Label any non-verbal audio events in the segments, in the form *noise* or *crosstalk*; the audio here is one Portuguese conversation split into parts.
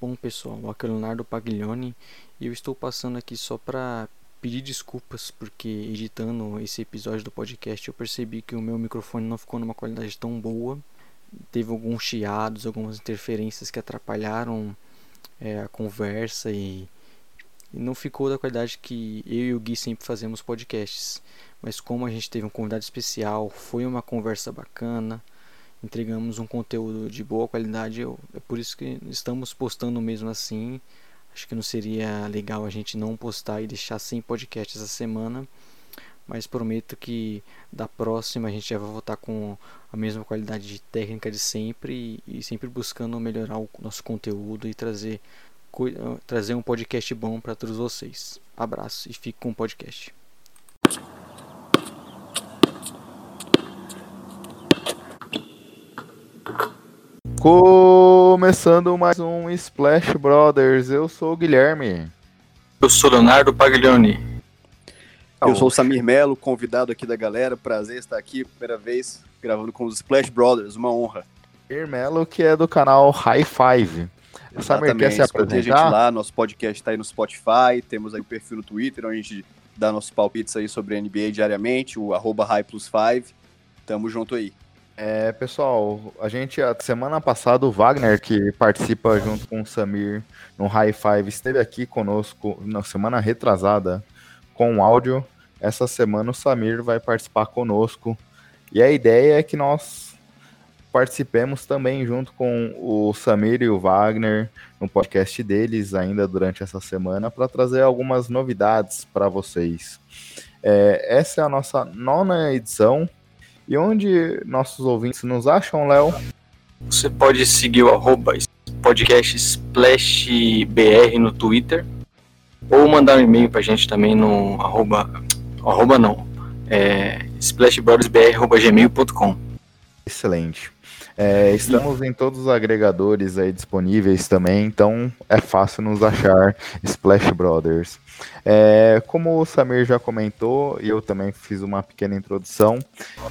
Bom pessoal, aqui é o Leonardo Paglioni e eu estou passando aqui só para pedir desculpas porque editando esse episódio do podcast eu percebi que o meu microfone não ficou numa qualidade tão boa. Teve alguns chiados, algumas interferências que atrapalharam é, a conversa e, e não ficou da qualidade que eu e o Gui sempre fazemos podcasts. Mas como a gente teve um convidado especial, foi uma conversa bacana entregamos um conteúdo de boa qualidade. Eu, é por isso que estamos postando mesmo assim. Acho que não seria legal a gente não postar e deixar sem podcast essa semana. Mas prometo que da próxima a gente já vai voltar com a mesma qualidade de técnica de sempre e, e sempre buscando melhorar o nosso conteúdo e trazer, trazer um podcast bom para todos vocês. Abraço e fique com o podcast. Começando mais um Splash Brothers, eu sou o Guilherme. Eu sou Leonardo Paglioni. Eu sou o Samir Melo, convidado aqui da galera. Prazer estar aqui, primeira vez gravando com os Splash Brothers, uma honra. Samir Melo, que é do canal High Five. Samir, quer se apresentar? a gente lá, nosso podcast está aí no Spotify, temos aí o perfil no Twitter, onde a gente dá nossos palpites aí sobre NBA diariamente, o arroba High Plus Five. Tamo junto aí. É, pessoal, a gente, a semana passada, o Wagner, que participa junto com o Samir no High Five, esteve aqui conosco na semana retrasada com áudio. Essa semana o Samir vai participar conosco. E a ideia é que nós participemos também junto com o Samir e o Wagner no podcast deles ainda durante essa semana para trazer algumas novidades para vocês. É, essa é a nossa nona edição e onde nossos ouvintes nos acham, Léo? Você pode seguir o arroba podcast SplashBR no Twitter ou mandar um e-mail pra gente também no arroba, arroba não, é splashbrothersbr.gmail.com Excelente. É, estamos em todos os agregadores aí disponíveis também, então é fácil nos achar Splash Brothers. É, como o Samir já comentou, e eu também fiz uma pequena introdução,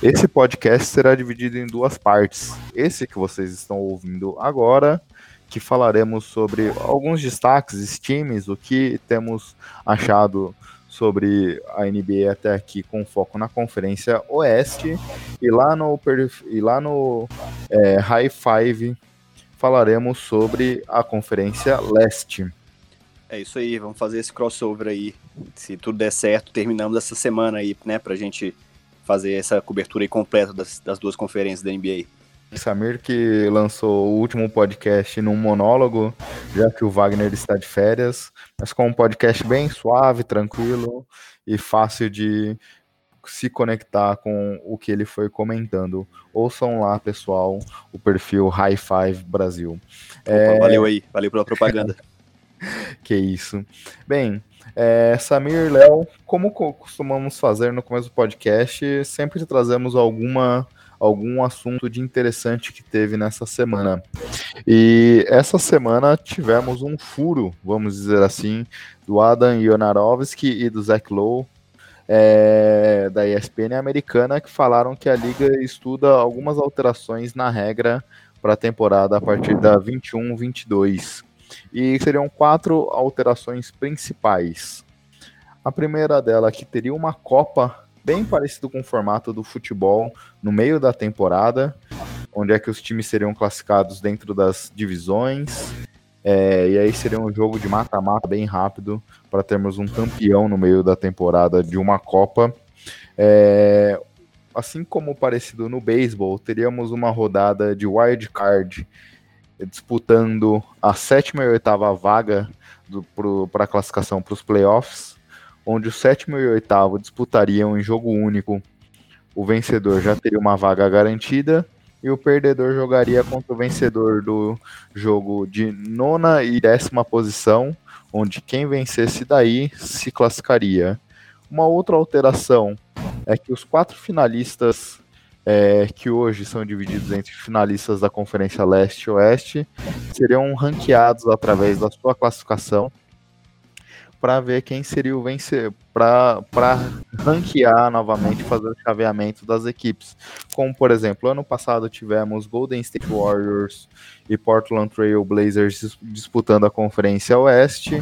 esse podcast será dividido em duas partes. Esse que vocês estão ouvindo agora, que falaremos sobre alguns destaques, times, o que temos achado sobre a NBA até aqui com foco na Conferência Oeste e lá no, e lá no é, High Five falaremos sobre a Conferência Leste. É isso aí, vamos fazer esse crossover aí. Se tudo der certo, terminamos essa semana aí, né, pra gente fazer essa cobertura completa das, das duas conferências da NBA. Samir que lançou o último podcast num monólogo, já que o Wagner está de férias, mas com um podcast bem suave, tranquilo e fácil de se conectar com o que ele foi comentando. Ouçam lá, pessoal, o perfil High Five Brasil. Opa, é... Valeu aí, valeu pela propaganda. *laughs* que isso. Bem, é, Samir Léo, como costumamos fazer no começo do podcast, sempre trazemos alguma algum assunto de interessante que teve nessa semana. E essa semana tivemos um furo, vamos dizer assim, do Adam Ionarovski e do Zach Lowe, é, da ESPN americana, que falaram que a liga estuda algumas alterações na regra para a temporada a partir da 21-22. E seriam quatro alterações principais. A primeira dela que teria uma Copa bem parecido com o formato do futebol no meio da temporada, onde é que os times seriam classificados dentro das divisões. É, e aí seria um jogo de mata-mata bem rápido para termos um campeão no meio da temporada de uma Copa. É, assim como parecido no beisebol, teríamos uma rodada de wild card disputando a sétima e oitava vaga para a classificação para os playoffs onde o sétimo e o oitavo disputariam em jogo único. O vencedor já teria uma vaga garantida e o perdedor jogaria contra o vencedor do jogo de nona e décima posição, onde quem vencesse daí se classificaria. Uma outra alteração é que os quatro finalistas é, que hoje são divididos entre finalistas da Conferência Leste e Oeste seriam ranqueados através da sua classificação para ver quem seria o vencer, para ranquear novamente, fazer o chaveamento das equipes. Como, por exemplo, ano passado tivemos Golden State Warriors e Portland Trail Blazers disputando a Conferência Oeste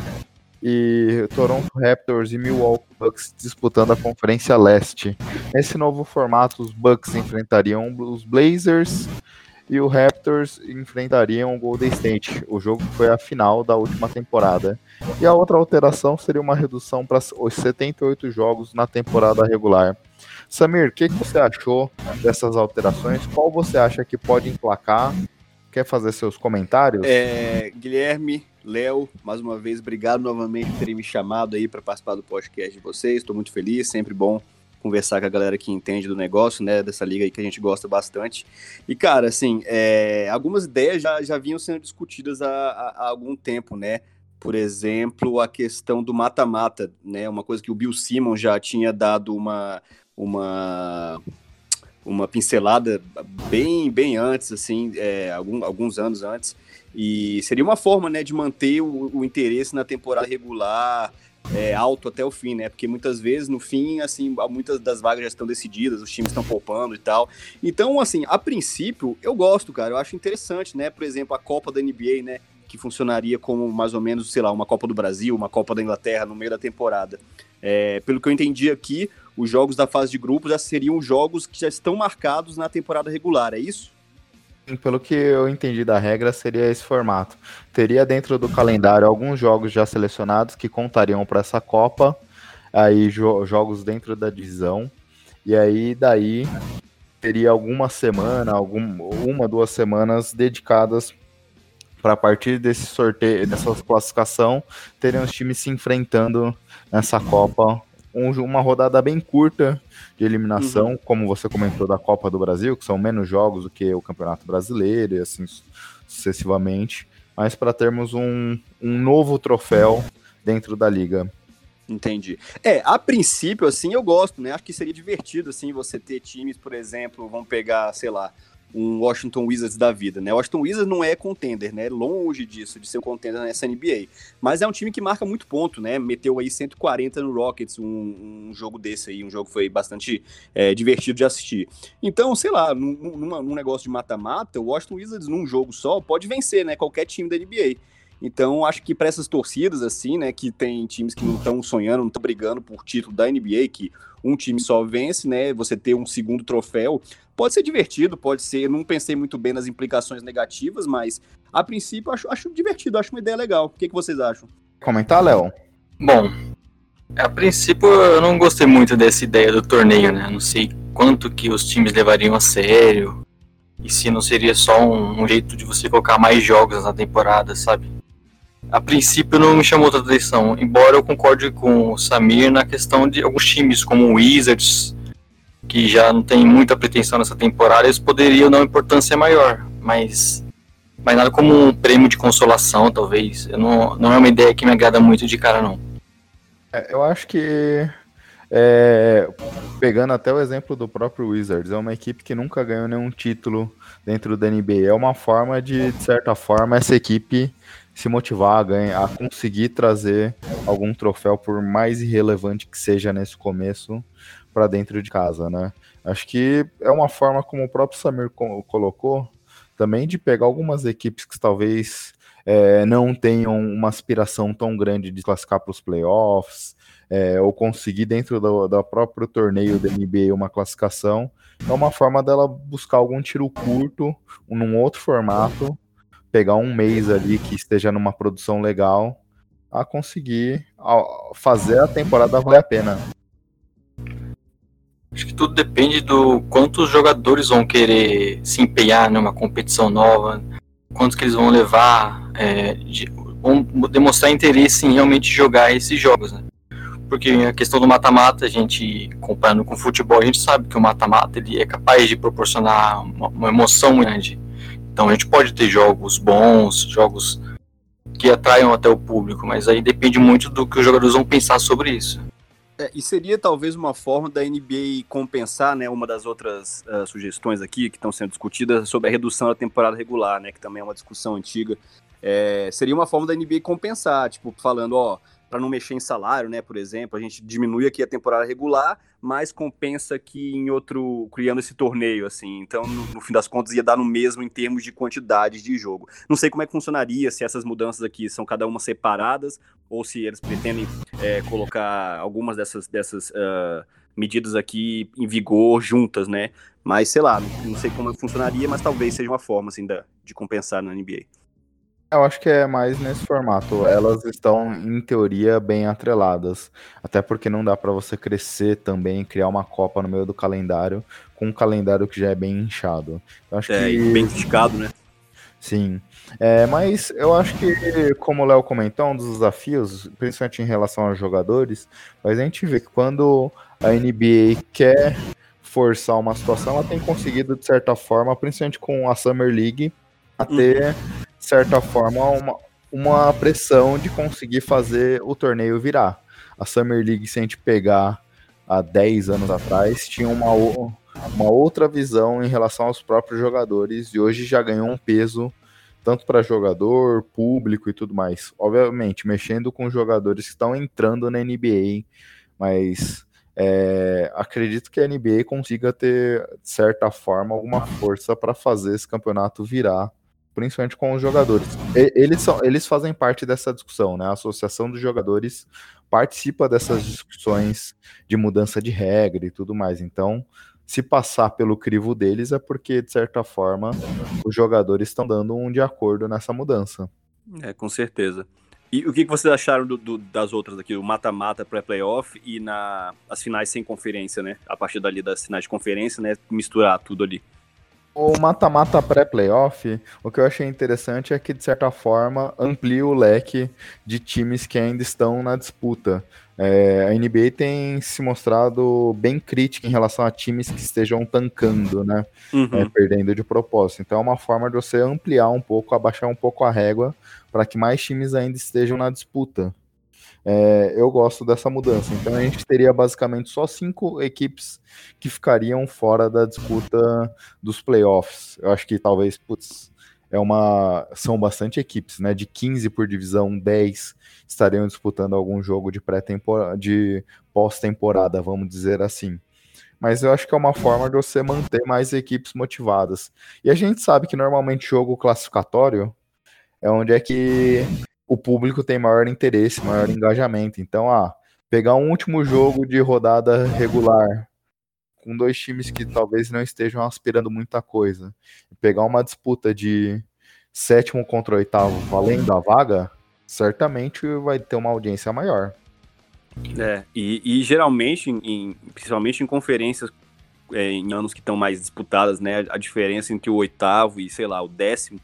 e Toronto Raptors e Milwaukee Bucks disputando a Conferência Leste. Nesse novo formato, os Bucks enfrentariam os Blazers e o Raptors enfrentariam o Golden State. O jogo foi a final da última temporada. E a outra alteração seria uma redução para os 78 jogos na temporada regular. Samir, o que, que você achou dessas alterações? Qual você acha que pode emplacar? Quer fazer seus comentários? É, Guilherme, Léo, mais uma vez, obrigado novamente por terem me chamado aí para participar do podcast de vocês. Estou muito feliz, sempre bom conversar com a galera que entende do negócio, né, dessa liga aí que a gente gosta bastante. E, cara, assim, é, algumas ideias já, já vinham sendo discutidas há, há, algum tempo, né? Por exemplo, a questão do mata-mata, né? Uma coisa que o Bill Simmons já tinha dado uma, uma, uma pincelada bem, bem antes, assim, é, algum, alguns anos antes. E seria uma forma, né, de manter o, o interesse na temporada regular, é, alto até o fim, né? Porque muitas vezes no fim, assim, muitas das vagas já estão decididas, os times estão poupando e tal. Então, assim, a princípio, eu gosto, cara. Eu acho interessante, né? Por exemplo, a Copa da NBA, né? Que funcionaria como mais ou menos, sei lá, uma Copa do Brasil, uma Copa da Inglaterra no meio da temporada. É, pelo que eu entendi aqui, os jogos da fase de grupos já seriam jogos que já estão marcados na temporada regular, é isso? Pelo que eu entendi da regra, seria esse formato. Teria dentro do calendário alguns jogos já selecionados que contariam para essa Copa, aí jo jogos dentro da divisão, e aí daí teria alguma semana, algum, uma, duas semanas dedicadas para a partir desse sorteio, dessa classificação, teriam os times se enfrentando nessa Copa um, uma rodada bem curta de eliminação, uhum. como você comentou da Copa do Brasil, que são menos jogos do que o Campeonato Brasileiro e assim sucessivamente, mas para termos um, um novo troféu dentro da liga. Entendi. É, a princípio, assim, eu gosto, né? Acho que seria divertido, assim, você ter times, por exemplo, vamos pegar, sei lá, um Washington Wizards da vida, né? O Washington Wizards não é contender, né? Longe disso, de ser um contender nessa NBA. Mas é um time que marca muito ponto, né? Meteu aí 140 no Rockets, um, um jogo desse aí, um jogo que foi bastante é, divertido de assistir. Então, sei lá, num, num negócio de mata-mata, o Washington Wizards num jogo só pode vencer, né? Qualquer time da NBA. Então, acho que para essas torcidas, assim, né, que tem times que não estão sonhando, não estão brigando por título da NBA, que um time só vence, né, você ter um segundo troféu, pode ser divertido, pode ser. Não pensei muito bem nas implicações negativas, mas a princípio acho, acho divertido, acho uma ideia legal. O que, que vocês acham? Comentar, Léo? Bom, a princípio eu não gostei muito dessa ideia do torneio, né? Não sei quanto que os times levariam a sério. E se não seria só um, um jeito de você colocar mais jogos na temporada, sabe? A princípio não me chamou tanta atenção, embora eu concorde com o Samir na questão de alguns times como o Wizards, que já não tem muita pretensão nessa temporada, eles poderiam dar uma importância maior, mas, mas nada como um prêmio de consolação, talvez. Eu não, não é uma ideia que me agrada muito de cara, não. É, eu acho que, é, pegando até o exemplo do próprio Wizards, é uma equipe que nunca ganhou nenhum título dentro da NBA. É uma forma de, de certa forma, essa equipe se motivar a ganhar, a conseguir trazer algum troféu, por mais irrelevante que seja nesse começo, para dentro de casa, né? Acho que é uma forma, como o próprio Samir colocou, também de pegar algumas equipes que talvez é, não tenham uma aspiração tão grande de classificar para os playoffs, é, ou conseguir dentro do, do próprio torneio da NBA uma classificação. É uma forma dela buscar algum tiro curto, num outro formato, pegar um mês ali que esteja numa produção legal a conseguir fazer a temporada valer a pena. Acho que tudo depende do quanto os jogadores vão querer se empenhar numa competição nova, quantos que eles vão levar, é, de, vão demonstrar interesse em realmente jogar esses jogos, né? Porque a questão do mata-mata, a gente, comparando com o futebol, a gente sabe que o mata-mata ele é capaz de proporcionar uma, uma emoção grande. Então a gente pode ter jogos bons, jogos que atraiam até o público, mas aí depende muito do que os jogadores vão pensar sobre isso. É, e seria talvez uma forma da NBA compensar, né, uma das outras uh, sugestões aqui que estão sendo discutidas sobre a redução da temporada regular, né, que também é uma discussão antiga. é, seria uma forma da NBA compensar, tipo, falando, ó, para não mexer em salário, né? Por exemplo, a gente diminui aqui a temporada regular, mas compensa aqui em outro, criando esse torneio, assim. Então, no, no, fim das contas, ia dar no mesmo em termos de quantidade de jogo. Não sei como é que funcionaria, se essas mudanças aqui são cada uma separadas, ou se eles pretendem é, colocar algumas dessas, dessas uh, medidas aqui em vigor juntas, né? Mas, sei lá, não, sei como funcionaria, mas talvez seja uma forma, assim, da, de compensar na NBA. Eu acho que é mais nesse formato. Elas estão, em teoria, bem atreladas. Até porque não dá para você crescer também, criar uma Copa no meio do calendário, com um calendário que já é bem inchado. Eu acho é, que... bem criticado, né? Sim. É, mas eu acho que, como o Léo comentou, um dos desafios, principalmente em relação aos jogadores, mas a gente vê que quando a NBA quer forçar uma situação, ela tem conseguido, de certa forma, principalmente com a Summer League, a ter uhum certa forma, uma, uma pressão de conseguir fazer o torneio virar. A Summer League, se a gente pegar há 10 anos atrás, tinha uma, uma outra visão em relação aos próprios jogadores e hoje já ganhou um peso tanto para jogador, público e tudo mais. Obviamente, mexendo com jogadores que estão entrando na NBA, mas é, acredito que a NBA consiga ter, de certa forma, alguma força para fazer esse campeonato virar principalmente com os jogadores. E, eles, são, eles fazem parte dessa discussão, né? A Associação dos Jogadores participa dessas discussões de mudança de regra e tudo mais. Então, se passar pelo crivo deles é porque, de certa forma, os jogadores estão dando um de acordo nessa mudança. É, com certeza. E o que vocês acharam do, do, das outras aqui, o mata-mata pré-playoff e na, as finais sem conferência, né? A partir dali das finais de conferência, né? Misturar tudo ali. O mata-mata pré-playoff, o que eu achei interessante é que, de certa forma, amplia o leque de times que ainda estão na disputa. É, a NBA tem se mostrado bem crítica em relação a times que estejam tancando, né? Uhum. É, perdendo de propósito. Então é uma forma de você ampliar um pouco, abaixar um pouco a régua, para que mais times ainda estejam na disputa. É, eu gosto dessa mudança. Então a gente teria basicamente só cinco equipes que ficariam fora da disputa dos playoffs. Eu acho que talvez, putz, é uma. São bastante equipes, né? De 15 por divisão, 10 estariam disputando algum jogo de pré-temporada, de pós-temporada, vamos dizer assim. Mas eu acho que é uma forma de você manter mais equipes motivadas. E a gente sabe que normalmente jogo classificatório é onde é que o público tem maior interesse, maior engajamento. Então, ah, pegar um último jogo de rodada regular com dois times que talvez não estejam aspirando muita coisa, pegar uma disputa de sétimo contra oitavo valendo a vaga, certamente vai ter uma audiência maior. É, e, e geralmente, em, principalmente em conferências é, em anos que estão mais disputadas, né, a diferença entre o oitavo e, sei lá, o décimo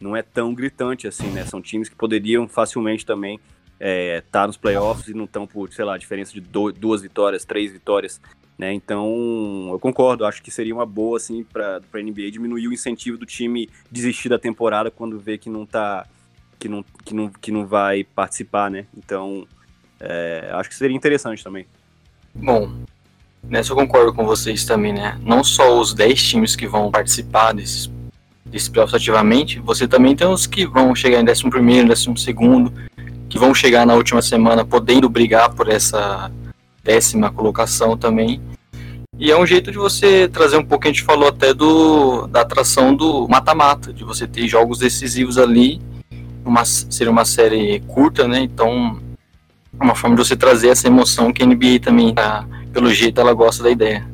não é tão gritante assim, né? São times que poderiam facilmente também estar é, tá nos playoffs e não estão por, sei lá, diferença de do, duas vitórias, três vitórias, né? Então, eu concordo, acho que seria uma boa, assim, para a NBA diminuir o incentivo do time desistir da temporada quando vê que não tá, que não, que não, que não vai participar, né? Então, é, acho que seria interessante também. Bom, nessa eu concordo com vocês também, né? Não só os 10 times que vão participar desses desse playoffs ativamente, você também tem os que vão chegar em 11 primeiro, 12 segundo, que vão chegar na última semana podendo brigar por essa décima colocação também. E é um jeito de você trazer um pouco, a gente falou até do da atração do mata-mata, de você ter jogos decisivos ali, uma, seria uma série curta, né? Então, uma forma de você trazer essa emoção que a NBA também, tá, pelo jeito, ela gosta da ideia.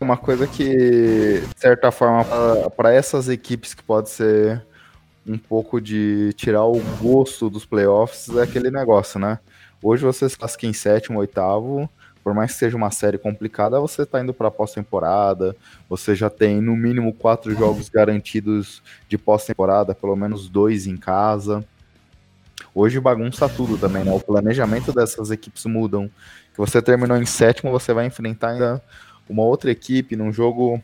Uma coisa que, de certa forma, para essas equipes que pode ser um pouco de tirar o gosto dos playoffs é aquele negócio, né? Hoje você se classifica em sétimo, oitavo, por mais que seja uma série complicada, você está indo para pós-temporada, você já tem no mínimo quatro jogos garantidos de pós-temporada, pelo menos dois em casa. Hoje bagunça tudo também, né? O planejamento dessas equipes mudam. Que você terminou em sétimo, você vai enfrentar ainda uma outra equipe num jogo,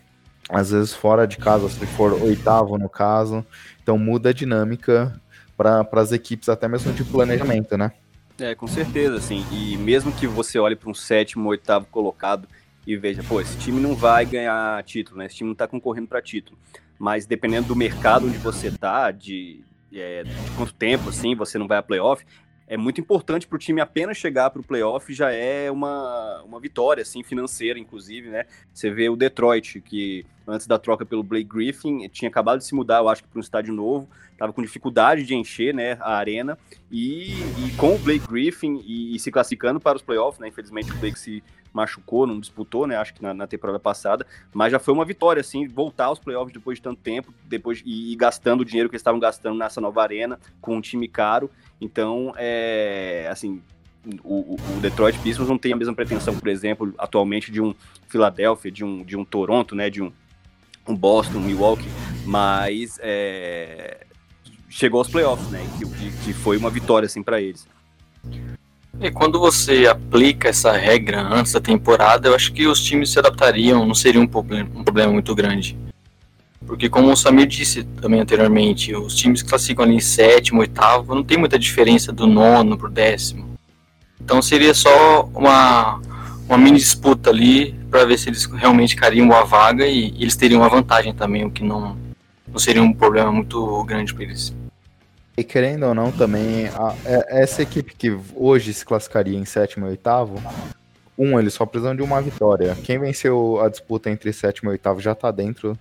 às vezes fora de casa, se for oitavo no caso. Então muda a dinâmica para as equipes, até mesmo de planejamento, né? É, com certeza, assim. E mesmo que você olhe para um sétimo, oitavo colocado e veja, pô, esse time não vai ganhar título, né? Esse time não está concorrendo para título. Mas dependendo do mercado onde você tá, de é, de quanto tempo, assim, você não vai a playoff, é muito importante para o time apenas chegar para o playoff já é uma, uma vitória, assim, financeira, inclusive, né? Você vê o Detroit, que antes da troca pelo Blake Griffin, tinha acabado de se mudar, eu acho que para um estádio novo, estava com dificuldade de encher, né, a arena, e, e com o Blake Griffin e, e, se classificando para os playoffs, né? Infelizmente o Blake se machucou, não disputou, né? Acho que na, na, temporada passada, mas já foi uma vitória, assim, voltar aos playoffs depois de tanto tempo, depois e, e gastando o dinheiro que eles estavam gastando nessa nova arena com um time caro. Então, é assim, o, o, Detroit Pistons não tem a mesma pretensão, por exemplo, atualmente de um Philadelphia, de um, de um Toronto, né? De um, um Boston, um Milwaukee, mas é, chegou aos playoffs, né? Que, que, foi uma vitória assim para eles. E quando você aplica essa regra antes da temporada, eu acho que os times se adaptariam, não seria um problema, um problema muito grande. Porque como o Samir disse também anteriormente, os times que classificam ali em sétimo, oitavo, não tem muita diferença do nono pro décimo. Então seria só uma, uma mini disputa ali para ver se eles realmente carimbam a vaga e, e, eles teriam uma vantagem também, o que não, não seria um problema muito grande para eles. E querendo ou não, também, a, é, essa equipe que hoje se classificaria em sétimo e oitavo, um, eles só precisam de uma vitória. Quem venceu a disputa entre sétimo e oitavo já está dentro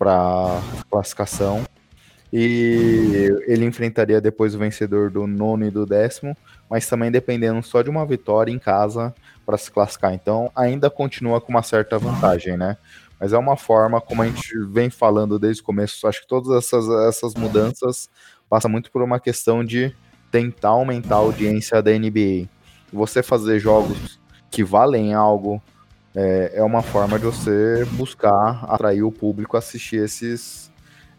para classificação. E ele enfrentaria depois o vencedor do nono e do décimo, mas também dependendo só de uma vitória em casa para se classificar. Então ainda continua com uma certa vantagem, né? Mas é uma forma, como a gente vem falando desde o começo, acho que todas essas, essas mudanças passa muito por uma questão de tentar aumentar a audiência da NBA. Você fazer jogos que valem algo é, é uma forma de você buscar atrair o público a assistir esses,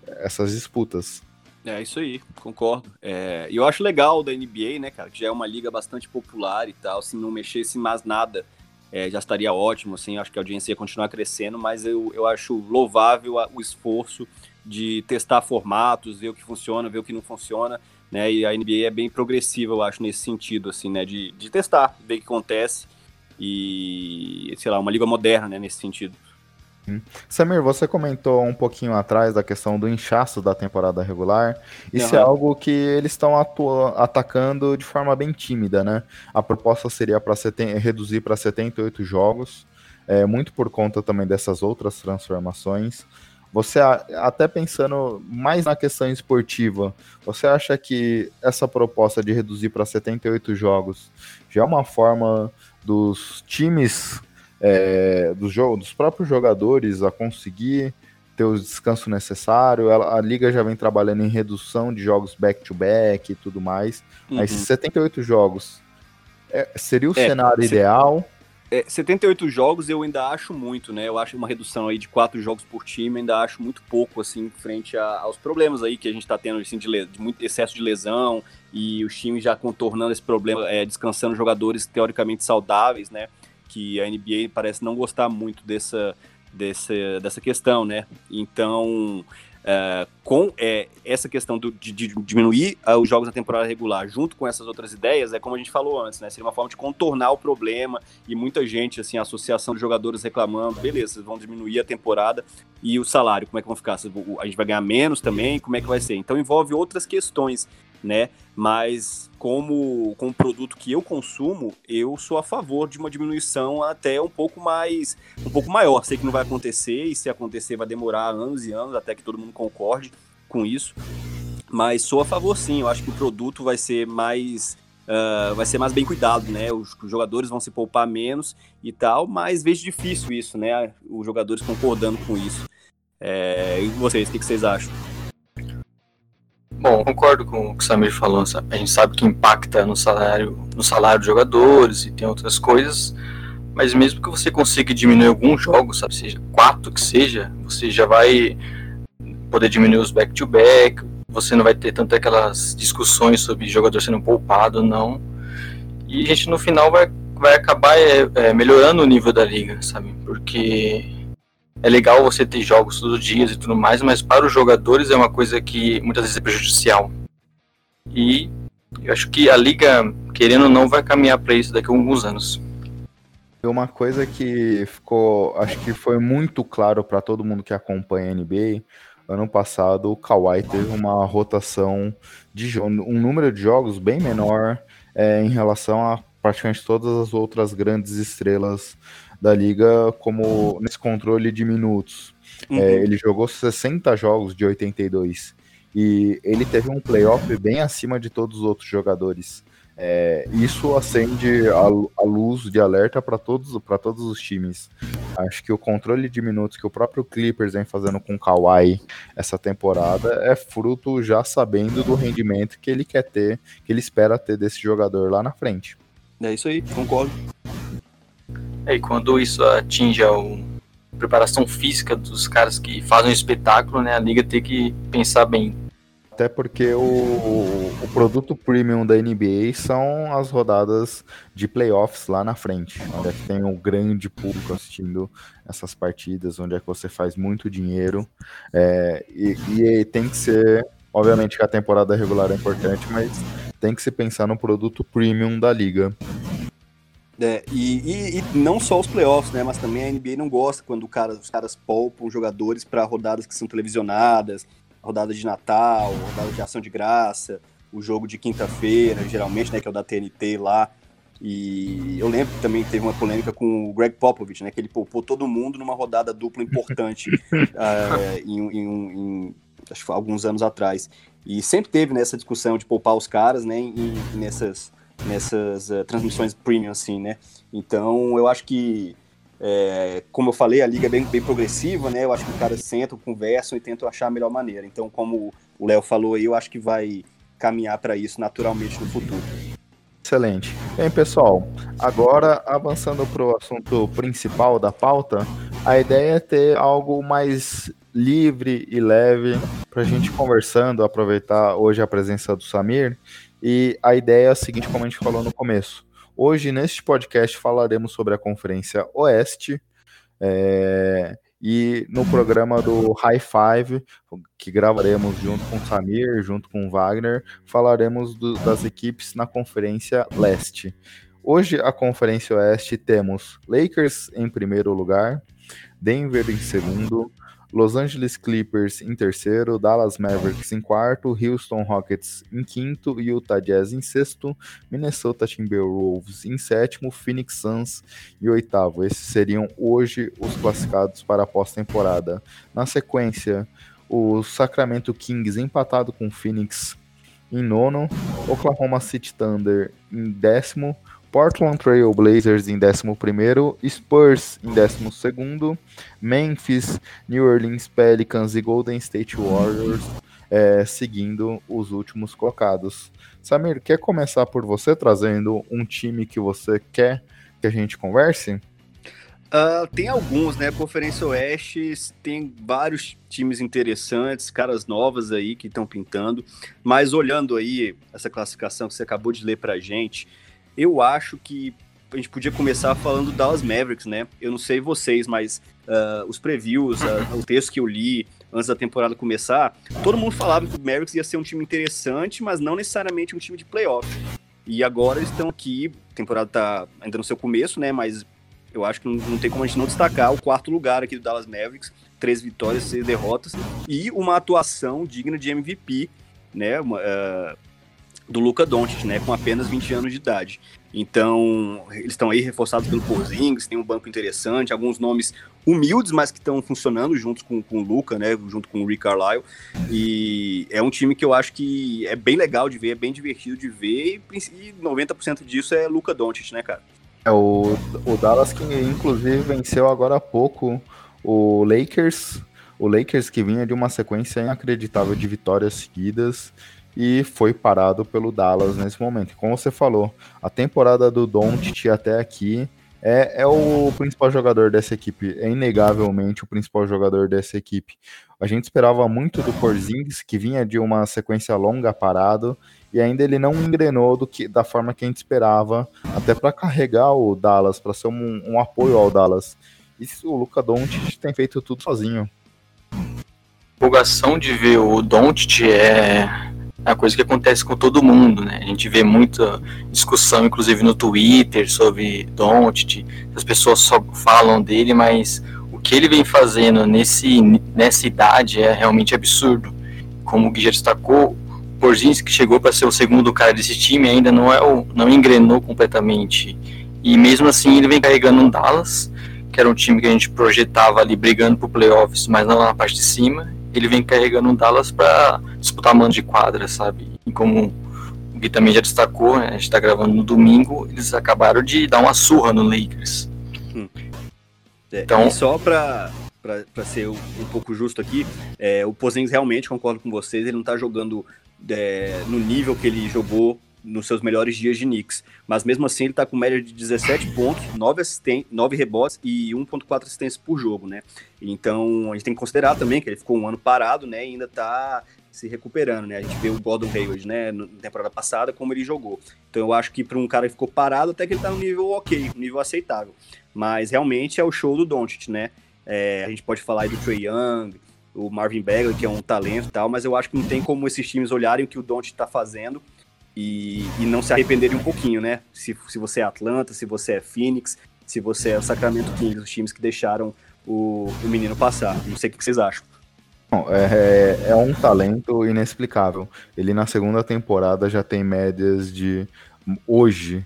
essas disputas. É isso aí, concordo. É, e eu acho legal da NBA, né, cara, que já é uma liga bastante popular e tal, se não mexesse mais nada, é, já estaria ótimo, assim, acho que a audiência ia continuar crescendo, mas eu, eu acho louvável o esforço de testar formatos, ver o que funciona, ver o que não funciona, né? E a NBA é bem progressiva, eu acho, nesse sentido, assim, né? De, de testar, ver o que acontece e, sei lá, uma liga moderna, né? Nesse sentido. Hum. Samir, você comentou um pouquinho atrás da questão do inchaço da temporada regular. Isso uhum. é algo que eles estão atacando de forma bem tímida, né? A proposta seria para reduzir para 78 jogos, é, muito por conta também dessas outras transformações. Você, até pensando mais na questão esportiva, você acha que essa proposta de reduzir para 78 jogos já é uma forma dos times, é, dos, dos próprios jogadores a conseguir ter o descanso necessário? A, a liga já vem trabalhando em redução de jogos back-to-back -back e tudo mais, uhum. mas 78 jogos é, seria o é, cenário ideal? É, 78 jogos eu ainda acho muito, né? Eu acho uma redução aí de quatro jogos por time, ainda acho muito pouco, assim, frente a, aos problemas aí que a gente tá tendo, assim, de, de, muito excesso de lesão e os times já contornando esse problema, é, descansando jogadores teoricamente saudáveis, né? Que a NBA parece não gostar muito dessa, dessa, dessa questão, né? Então, Uh, com é, essa questão do, de, de, diminuir uh, os jogos na temporada regular junto com essas outras ideias, é como a gente falou antes, né? Seria uma forma de contornar o problema e muita gente, assim, a associação de jogadores reclamando, beleza, vão diminuir a temporada e o salário, como é que vão ficar? A gente vai ganhar menos também? Como é que vai ser? Então envolve outras questões né? Mas como, como produto que eu consumo, eu sou a favor de uma diminuição até um pouco mais, um pouco maior. Sei que não vai acontecer e se acontecer vai demorar anos e anos até que todo mundo concorde com isso. Mas sou a favor sim. Eu acho que o produto vai ser mais Uh, vai ser mais bem cuidado, né? Os, jogadores vão se poupar menos e tal, mas vejo difícil isso, né? Os jogadores concordando com isso. É, e vocês, o que, que vocês acham? Bom, concordo com o que o Samir falou. A gente sabe que impacta no salário, no salário dos jogadores e tem outras coisas, mas mesmo que você consiga diminuir alguns jogos, sabe, seja quatro que seja, você já vai poder diminuir os back-to-back, -back, você não vai ter tanto aquelas discussões sobre jogador sendo poupado ou não. E a gente no final vai, vai acabar é, é, melhorando o nível da liga, sabe? Porque é legal você ter jogos todos os dias e tudo mais, mas para os jogadores é uma coisa que muitas vezes é prejudicial. E eu acho que a liga, querendo ou não, vai caminhar para isso daqui a alguns anos. Uma coisa que ficou, acho que foi muito claro para todo mundo que acompanha a NBA, ano passado o Kawhi teve uma rotação de um número de jogos bem menor é, em relação a praticamente todas as outras grandes estrelas da liga, como nesse controle de minutos. Uhum. É, ele jogou 60 jogos de 82 e ele teve um playoff bem acima de todos os outros jogadores. É, isso acende a, a, luz de alerta para todos, todos os times. Acho que o controle de minutos que o próprio Clippers vem fazendo com o Kawhi essa temporada é fruto já sabendo do rendimento que ele quer ter, que ele espera ter desse jogador lá na frente. É isso aí, concordo. É, e quando isso atinge a preparação física dos caras que fazem o espetáculo, né, a liga tem que pensar bem até porque o, o produto premium da NBA são as rodadas de playoffs lá na frente, onde é que tem um grande público assistindo essas partidas, onde é que você faz muito dinheiro. É, e, e tem que ser, obviamente que a temporada regular é importante, mas tem que se pensar no produto premium da liga. É, e, e, e, não só os playoffs, né? Mas também a NBA não gosta quando cara, os caras poupam jogadores para rodadas que são televisionadas, rodada de Natal, rodada de Ação de Graça, o jogo de quinta-feira, geralmente, né, que é o da TNT lá. E eu lembro que também teve uma polêmica com o Greg Popovich, né, que ele poupou todo mundo numa rodada dupla importante uh, *laughs* em, em, em, acho que alguns anos atrás. E sempre teve nessa discussão de poupar os caras, né, em, nessas, nessas uh, transmissões premium, assim, né. Então, eu acho que é, como eu falei, a liga é bem, bem progressiva, né? Eu acho que os caras sentam, conversam e tentam achar a melhor maneira. Então, como o Léo falou aí, eu acho que vai caminhar para isso naturalmente no futuro. Excelente. Bem, pessoal, agora avançando para o assunto principal da pauta, a ideia é ter algo mais livre e leve para a gente conversando, aproveitar hoje a presença do Samir. E a ideia é a seguinte, como a gente falou no começo: Hoje, neste podcast, falaremos sobre a Conferência Oeste. É, e no programa do High Five, que gravaremos junto com o Samir, junto com o Wagner, falaremos do, das equipes na Conferência Leste. Hoje, a Conferência Oeste, temos Lakers em primeiro lugar, Denver em segundo, Los Angeles Clippers em terceiro, Dallas Mavericks em quarto, Houston Rockets em quinto, Utah Jazz em sexto, Minnesota Timberwolves em sétimo, Phoenix Suns em oitavo. Esses seriam hoje os classificados para a pós-temporada. Na sequência, o Sacramento Kings empatado com o Phoenix em nono, Oklahoma City Thunder em décimo, Portland Trail Blazers em 11º, Spurs em 12º, Memphis, New Orleans Pelicans e Golden State Warriors é, seguindo os últimos colocados. Samir, quer começar por você trazendo um time que você quer que a gente converse? Uh, tem alguns, né? Conferência Oeste tem vários times interessantes, caras novas aí que estão pintando. Mas olhando aí essa classificação que você acabou de ler pra gente, eu acho que a gente podia começar falando Dallas Mavericks, né? Eu não sei vocês, mas uh, os previews, uh, *laughs* o texto que eu li antes da temporada começar, todo mundo falava que o Mavericks ia ser um time interessante, mas não necessariamente um time de playoff. E agora eles estão aqui, a temporada está ainda no seu começo, né? Mas eu acho que não, não, tem como a gente não destacar o quarto lugar aqui do Dallas Mavericks, três vitórias, seis derrotas, e uma atuação digna de MVP, né? Uma, uh, do Luca Doncic, né, com apenas 20 anos de idade. Então, eles estão aí reforçados pelo Porzingis, tem um banco interessante, alguns nomes humildes, mas que estão funcionando junto com, com o Luca, né, junto com o Rick Carlisle. E é um time que eu acho que é bem legal de ver, é bem divertido de ver, e 90% disso é Luca Doncic, né, cara? É o, o Dallas que inclusive venceu agora há pouco o Lakers, o Lakers que vinha de uma sequência inacreditável de vitórias seguidas e foi parado pelo Dallas nesse momento. Como você falou, a temporada do Doncic até aqui é, é o principal jogador dessa equipe, é inegavelmente o principal jogador dessa equipe. A gente esperava muito do Porzingis, que vinha de uma sequência longa parado, e ainda ele não engrenou do que, da forma que a gente esperava, até para carregar o Dallas, para ser um, um, apoio ao Dallas. E o Luca Doncic tem feito tudo sozinho. Empolgação de ver o Doncic é é a coisa que acontece com todo mundo, né? A gente vê muita discussão, inclusive no Twitter, sobre Doncic. As pessoas só falam dele, mas o que ele vem fazendo nesse, nessa idade é realmente absurdo. Como o Gui destacou, o Porzingis que chegou para ser o segundo cara desse time ainda não é o, não engrenou completamente. E mesmo assim ele vem carregando um Dallas, que era um time que a gente projetava ali brigando por playoffs, mas não na parte de cima. Ele vem carregando um Dallas para disputar mando de quadra, sabe? E como o Gui também já destacou, né, a gente está gravando no domingo, eles acabaram de dar uma surra no Lakers. Hum. É, então, e só para para ser um, um, pouco justo aqui, é, o Pozens realmente, concordo com vocês, ele não está jogando é, no nível que ele jogou nos seus melhores dias de Knicks. Mas mesmo assim ele está com média de 17 pontos, 9, assisten 9 rebotes e 1.4 assistências por jogo, né? Então a gente tem que considerar também que ele ficou um ano parado, né? E ainda está se recuperando, né? A gente vê o Gordon Hayward, né, na temporada passada, como ele jogou. Então eu acho que para um cara que ficou parado, até que ele está no nível ok, nível aceitável. Mas realmente é o show do Doncic, né? É, a gente pode falar aí do Trey Young, o Marvin Bagley, que é um talento e tal, mas eu acho que não tem como esses times olharem o que o Doncic está fazendo e, e, não se arrependerem um pouquinho, né? Se, se você é Atlanta, se você é Phoenix, se você é o Sacramento Kings, os times que deixaram o, o menino passar. Não sei o que vocês acham. Bom, é, é, é um talento inexplicável. Ele na segunda temporada já tem médias de hoje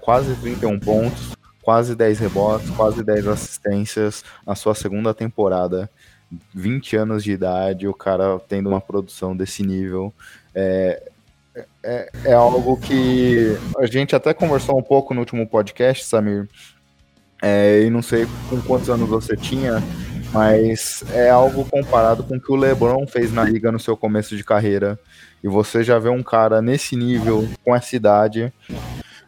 quase 31 pontos, quase 10 rebotes, quase 10 assistências na sua segunda temporada. 20 anos de idade, o cara tendo uma produção desse nível. É, é, é algo que a gente até conversou um pouco no último podcast, Samir. É, e não sei com quantos anos você tinha, mas é algo comparado com o que o LeBron fez na liga no seu começo de carreira. E você já vê um cara nesse nível, com essa idade,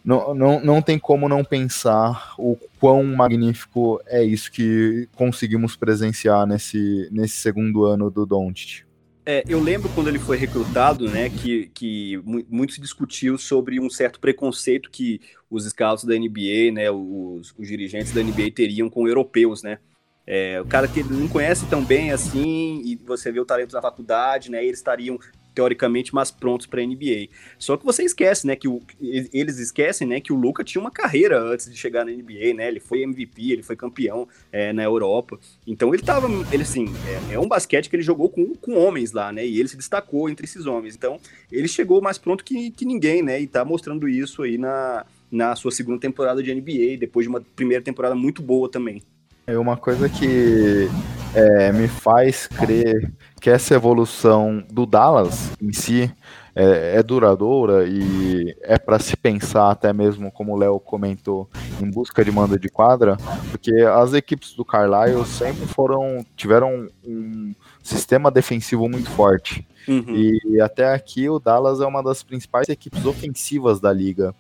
não, não, não tem como não pensar o quão magnífico é isso que conseguimos presenciar nesse, nesse segundo ano do Doncic. É, eu lembro quando ele foi recrutado, né, que, que muito se discutiu sobre um certo preconceito que os scouts da NBA, né, os, os dirigentes da NBA teriam com europeus, né. É, o cara que não conhece tão bem assim, e você vê o talento da faculdade, né, eles estariam teoricamente mais prontos para a NBA. Só que você esquece, né, que o, eles esquecem, né, que o Luca tinha uma carreira antes de chegar na NBA, né? Ele foi MVP, ele foi campeão é, na Europa. Então ele tava, ele assim, é, é, um basquete que ele jogou com, com homens lá, né? E ele se destacou entre esses homens. Então ele chegou mais pronto que, que ninguém, né? E tá mostrando isso aí na, na sua segunda temporada de NBA, depois de uma primeira temporada muito boa também. É uma coisa que é, me faz crer que essa evolução do Dallas em si é, é duradoura e é para se pensar, até mesmo como o Léo comentou, em busca de manda de quadra, porque as equipes do Carlisle sempre foram tiveram um sistema defensivo muito forte. Uhum. E até aqui o Dallas é uma das principais equipes ofensivas da liga.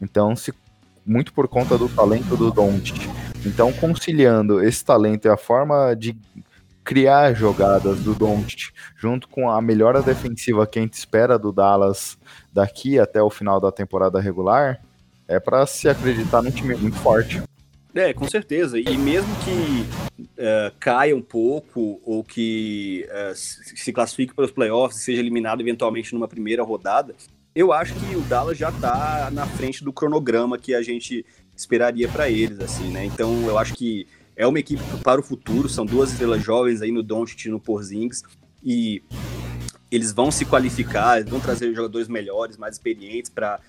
Então, se muito por conta do talento do Doncic. Então, conciliando esse talento e a forma de criar jogadas do Doncic, junto com a melhora defensiva que a gente espera do Dallas daqui até o final da temporada regular, é para se acreditar num time muito forte. É, com certeza. E mesmo que uh, caia um pouco ou que uh, se classifique para os playoffs seja eliminado eventualmente numa primeira rodada, eu acho que o Dallas já está na frente do cronograma que a gente esperaria para eles, assim, né? Então eu acho que é uma equipe para o futuro, são duas estrelas jovens aí no Doncic e no Porzingis, e eles vão se qualificar, vão trazer jogadores melhores, mais experientes para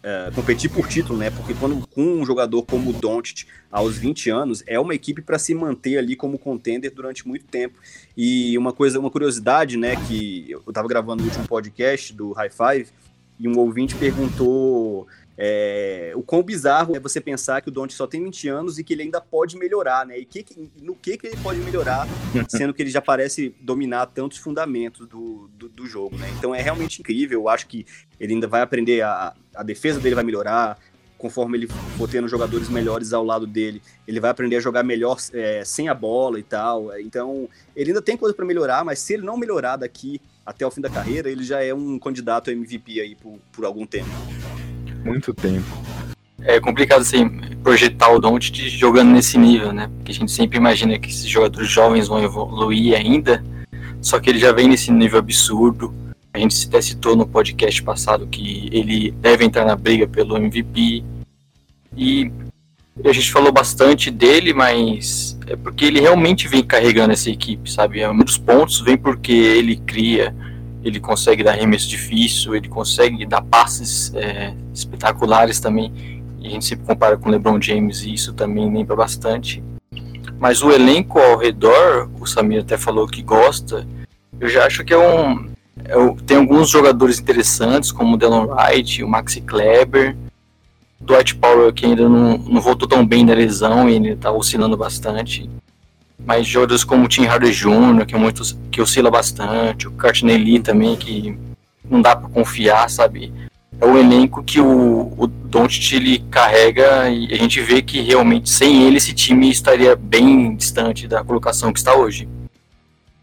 uh, competir por título, né? Porque quando com um jogador como o Doncic aos 20 anos, é uma equipe para se manter ali como contender durante muito tempo. E uma coisa, uma curiosidade, né, que eu estava gravando o último podcast do High Five e um ouvinte perguntou é, o quão bizarro é você pensar que o Don't só tem 20 anos e que ele ainda pode melhorar, né? E que, no que, que ele pode melhorar, *laughs* sendo que ele já parece dominar tantos fundamentos do, do, do, jogo, né? Então é realmente incrível. Eu acho que ele ainda vai aprender, a, a defesa dele vai melhorar, conforme ele for tendo jogadores melhores ao lado dele, ele vai aprender a jogar melhor é, sem a bola e tal. Então, ele ainda tem coisa para melhorar, mas se ele não melhorar daqui até o fim da carreira, ele já é um candidato a MVP aí por, por algum tempo. Muito tempo. É complicado assim, projetar o Doncic jogando nesse nível, né? Porque a gente sempre imagina que esses jogadores jovens vão evoluir ainda, só que ele já vem nesse nível absurdo. A gente até citou no podcast passado que ele deve entrar na briga pelo MVP. E a gente falou bastante dele, mas é porque ele realmente vem carregando essa equipe, sabe? É, muitos pontos vem porque ele cria, ele consegue dar arremesso difícil, ele consegue dar passes é, espetaculares também. E a gente sempre compara com o LeBron James e isso também lembra bastante. Mas o elenco ao redor, o Samir até falou que gosta, eu já acho que é um. É, tem alguns jogadores interessantes, como o Delon Wright, o Maxi Kleber, Dwight Powell que ainda não, não voltou tão bem da lesão e ele tá oscilando bastante. Mas jogadores como o Tim Harder Jr., que, é muito, que oscila bastante, o Courtney Lee também, que não dá para confiar, sabe? É o elenco que o, o Doncic ele carrega e a gente vê que realmente sem ele esse time estaria bem distante da colocação que está hoje.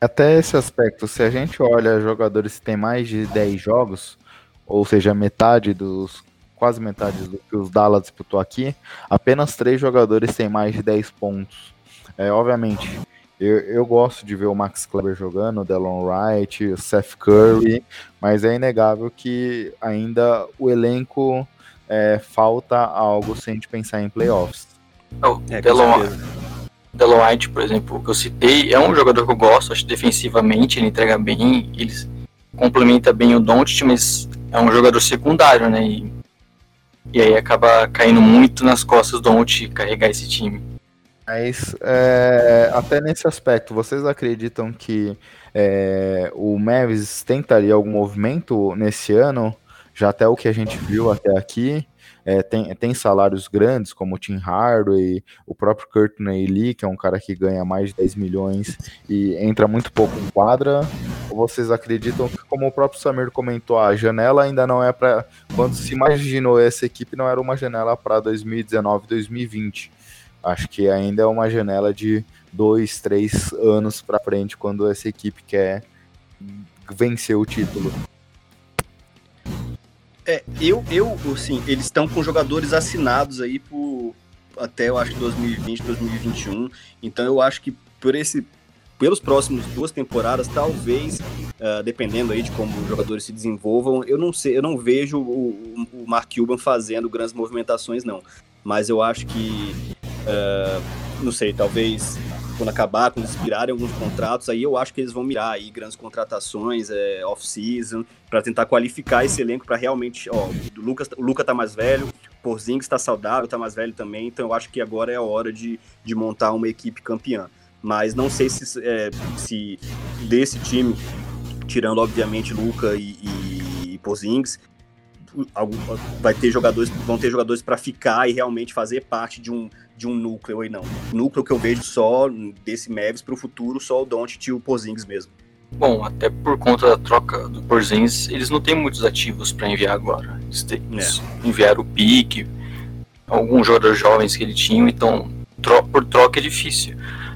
Até esse aspecto, se a gente olha jogadores que têm mais de 10 jogos, ou seja, metade dos quase metade do que os Dallas disputou aqui, apenas três jogadores têm mais de 10 pontos. É, obviamente, eu, eu gosto de ver o Max Kleber jogando, o Delon Wright, o Seth Curry, mas é inegável que ainda o elenco é, falta algo se a gente pensar em playoffs. Oh, é, Delon, Delon White, por exemplo, que eu citei, é um jogador que eu gosto, acho que defensivamente ele entrega bem, ele complementa bem o Doncic, mas é um jogador secundário, né? E e aí acaba caindo muito nas costas do Ont carregar esse time. Mas é, até nesse aspecto, vocês acreditam que é, o Mavis tentaria algum movimento nesse ano? Já até o que a gente viu até aqui, é, tem, tem salários grandes, como o Tim Hardaway, o próprio Courtney Lee, que é um cara que ganha mais de 10 milhões e entra muito pouco em quadra. Ou vocês acreditam que, como o próprio Samir comentou, a janela ainda não é para. Quando se imaginou essa equipe, não era uma janela para 2019, 2020. Acho que ainda é uma janela de dois, três anos para frente, quando essa equipe quer vencer o título. É, eu, eu, assim, eles estão com jogadores assinados aí por até eu acho que 2020, 2021. Então eu acho que por esse pelos próximos duas temporadas, talvez, uh, dependendo aí de como os jogadores se desenvolvam, eu não sei, eu não vejo o, o Mark Cuban fazendo grandes movimentações, não. Mas eu acho que, uh, não sei, talvez quando acabar, quando expirarem alguns contratos, aí eu acho que eles vão mirar aí grandes contratações, é, off-season, para tentar qualificar esse elenco para realmente, ó, o Lucas, o Lucas tá mais velho, Porzingis está saudável, está mais velho também, então eu acho que agora é a hora de, de montar uma equipe campeã. Mas não sei se, é, se desse time, tirando obviamente Luca e, e, e Porzingis, vai ter jogadores, vão ter jogadores para ficar e realmente fazer parte de um, de um núcleo aí não. núcleo que eu vejo só desse Mavis para o futuro, só o Doncic e o Porzingis mesmo. Bom, até por conta da troca do Porzingis, eles não têm muitos ativos para enviar agora. Eles, têm, é. enviaram o pique, alguns jogadores jovens que ele tinha, então tro por troca é difícil.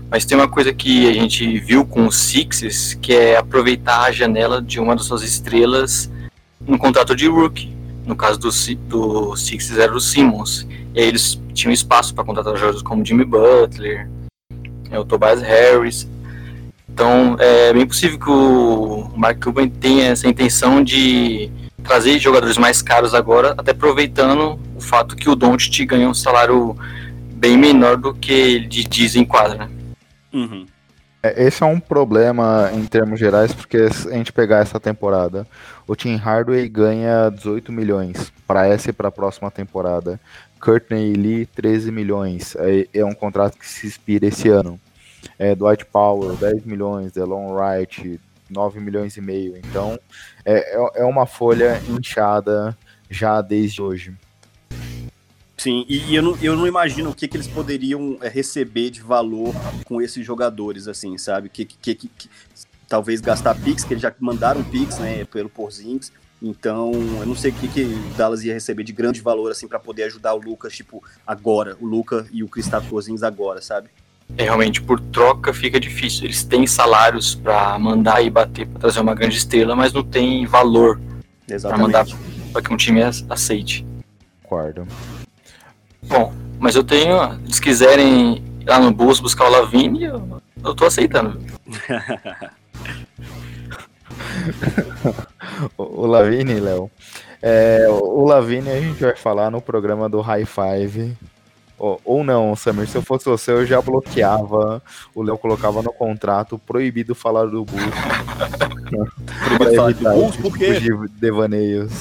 Mas tem uma coisa que a gente viu com os Sixers, que é aproveitar a janela de uma das suas estrelas no contrato de rookie. No caso do, do Sixers era o Simmons. E aí eles tinham espaço para contratar jogadores como Jimmy Butler, é, o Tobias Harris. Então é bem possível que o Mark Cuban tenha essa intenção de trazer jogadores mais caros agora, até aproveitando o fato que o Doncic ganha um salário bem menor do que ele diz em quadra. Uhum. É, esse é um problema em termos gerais, porque se a gente pegar essa temporada, o Tim Hardaway ganha 18 milhões para essa e para a próxima temporada. Courtney Lee, 13 milhões. É, é, um contrato que se expira esse ano. É, Dwight Powell, 10 milhões. Delon Wright, 9 milhões e meio. Então, é, é, é uma folha inchada já desde hoje. Sim, e, eu, não, eu não imagino o que, que eles poderiam é, receber de valor com esses jogadores, assim, sabe? Que, que, que, que talvez gastar Pix, que eles já mandaram Pix, né, pelo Porzingis. Então, eu não sei o que, que Dallas ia receber de grande valor, assim, para poder ajudar o Lucas, tipo, agora. O Lucas e o Kristaps Porzingis agora, sabe? É, realmente, por troca fica difícil. Eles têm salários para mandar e bater, para trazer uma grande estrela, mas não tem valor para mandar para que um time aceite. Concordo. Bom, mas eu tenho, se quiserem ir lá no Bulls buscar o Lavigne, eu, eu tô aceitando. *laughs* o Lavigne, Léo. É, o Lavigne a gente vai falar no programa do High Five, Ou, ou não, Samir, se eu fosse você, eu já bloqueava. O Léo colocava no contrato proibido falar do Bulls. *laughs* proibido falar do Bulls, por quê? De devaneios.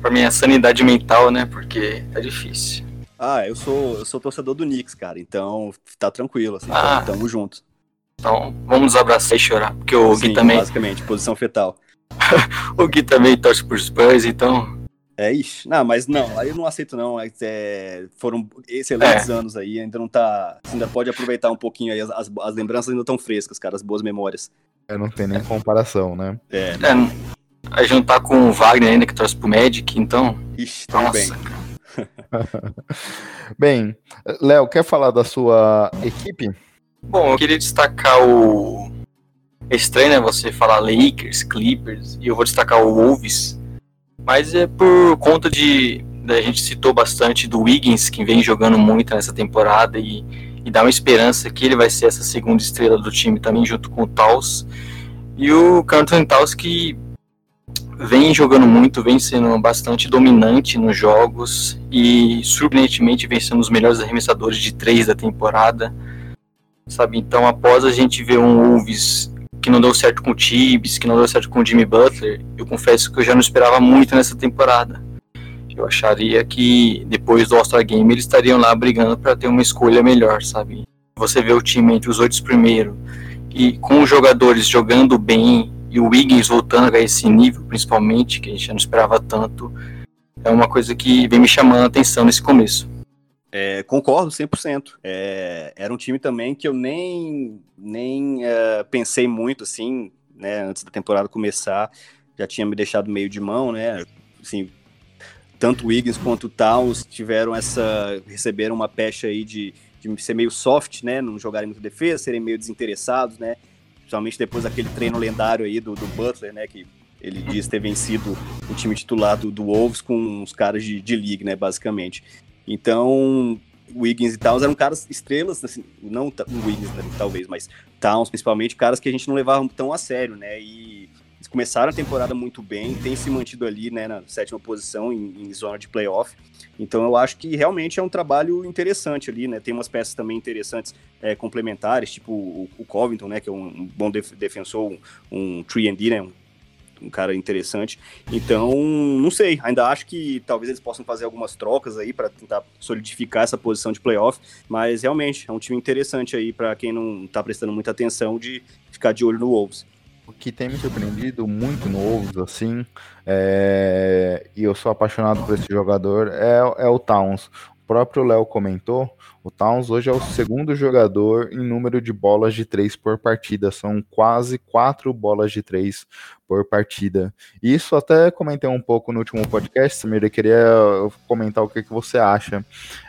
Pra minha sanidade mental, né? Porque tá difícil. Ah, eu sou, eu sou torcedor do Knicks, cara. Então tá tranquilo, assim. Ah. Tamo junto. Então, vamos nos abraçar e chorar. Porque o Sim, Gui também. basicamente, posição fetal. *laughs* O Gui também torce por Spurs, então. É, ixi. Não, mas não, aí eu não aceito não. É, é, foram excelentes É. anos aí, ainda não tá. Você ainda pode aproveitar um pouquinho aí, as, as, as lembranças ainda estão frescas, cara, as boas memórias. Eu não tem nem comparação, né? É, É, a juntar com o Wagner ainda, que torce pro Magic, então. ixi, Nossa, bem. cara. *laughs* Bem, Léo, quer falar da sua equipe? Bom, eu queria destacar o. É estranho, né? Você falar Lakers, Clippers, e eu vou destacar o Wolves. Mas é por conta de. A gente citou bastante do Wiggins, que vem jogando muito nessa temporada, e, e dá uma esperança que ele vai ser essa segunda estrela do time também, junto com o Taus. E o Carlton Taus, que vem jogando muito, vem sendo bastante dominante nos jogos, e surpreendentemente vem sendo um dos melhores arremessadores de três da temporada sabe? Então, após a gente ver um Wolves que não deu certo com o Tibbs, que não deu certo com o Jimmy Butler, eu confesso que eu já não esperava muito nessa temporada. Eu acharia que depois do All-Star Game eles estariam lá brigando para ter uma escolha melhor, sabe? Você vê o time entre os oito primeiro e com os jogadores jogando bem e o Wiggins voltando a esse nível, principalmente, que a gente já não esperava tanto, é uma coisa que vem me chamando a atenção nesse começo. É, concordo 100%. É, era um time também que eu nem, nem é, pensei muito, assim, né, antes da temporada começar, já tinha me deixado meio de mão, né, assim, tanto o Wiggins quanto o Towns tiveram essa, receberam uma pecha aí de, de ser meio soft, né, não jogarem muito defesa, serem meio desinteressados, né, principalmente depois daquele treino lendário aí do, do Butler, né, que ele diz ter vencido o time titular do, do Wolves com os caras de, de league, né, basicamente. Então, Wiggins e Towns eram caras estrelas, assim, não o Wiggins, né, talvez, mas Towns principalmente, caras que a gente não levava tão a sério, né? E eles começaram a temporada muito bem, tem se mantido ali, né, na sétima posição em, em zona de playoff. Então eu acho que realmente é um trabalho interessante ali, né? Tem umas peças também interessantes é, complementares, tipo o, o Covington, né, que é um, bom def- defensor, um, um 3D, né? Um, um cara interessante. Então, não sei, ainda acho que talvez eles possam fazer algumas trocas aí para tentar solidificar essa posição de playoff, mas realmente é um time interessante aí para quem não tá prestando muita atenção de ficar de olho no Wolves. Que tem me surpreendido muito no Wolves, assim, é, e eu sou apaixonado por esse jogador, é, é o Towns. O próprio Léo comentou, o Towns hoje é o segundo jogador em número de bolas de três por partida, são quase quatro bolas de três por partida. Isso até comentei um pouco no último podcast, Samir, eu queria comentar o que, que você acha.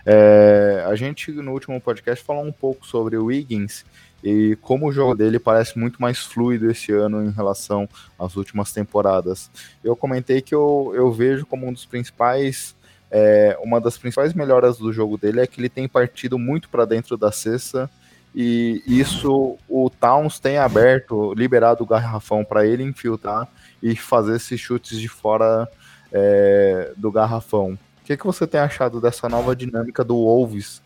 É, a gente no último podcast falou um pouco sobre o Wiggins, e como o jogo dele parece muito mais fluido esse ano em relação às últimas temporadas. Eu comentei que eu, eu vejo como um dos principais, é, uma das principais melhoras do jogo dele é que ele tem partido muito para dentro da cesta e isso o Towns tem aberto, liberado o garrafão para ele infiltrar e fazer esses chutes de fora é, do garrafão. O que, que você tem achado dessa nova dinâmica do Wolves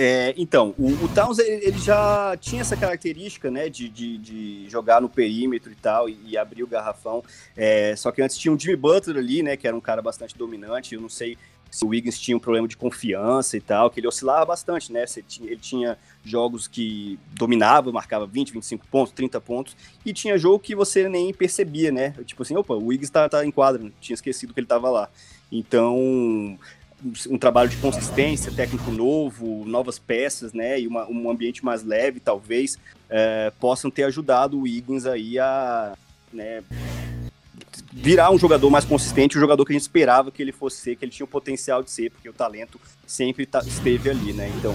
É, então, o, o Towns ele, já tinha essa característica, né, de, de, de jogar no perímetro e tal, e, e abrir o garrafão. É, só que antes tinha o Jimmy Butler ali, né, que era um cara bastante dominante. Eu não sei se o Wiggins tinha um problema de confiança e tal, que ele oscilava bastante, né? Ele tinha jogos que dominava, marcava 20, 25 pontos, 30 pontos, e tinha jogo que você nem percebia, né? Tipo assim, opa, o Wiggins tá, tá em quadra, tinha esquecido que ele tava lá. Então, um trabalho de consistência, técnico novo, novas peças, né, e uma, um ambiente mais leve, talvez, é, possam ter ajudado o Wiggins aí a né, virar um jogador mais consistente, o jogador que a gente esperava que ele fosse ser, que ele tinha o potencial de ser, porque o talento sempre tá, esteve ali, né, então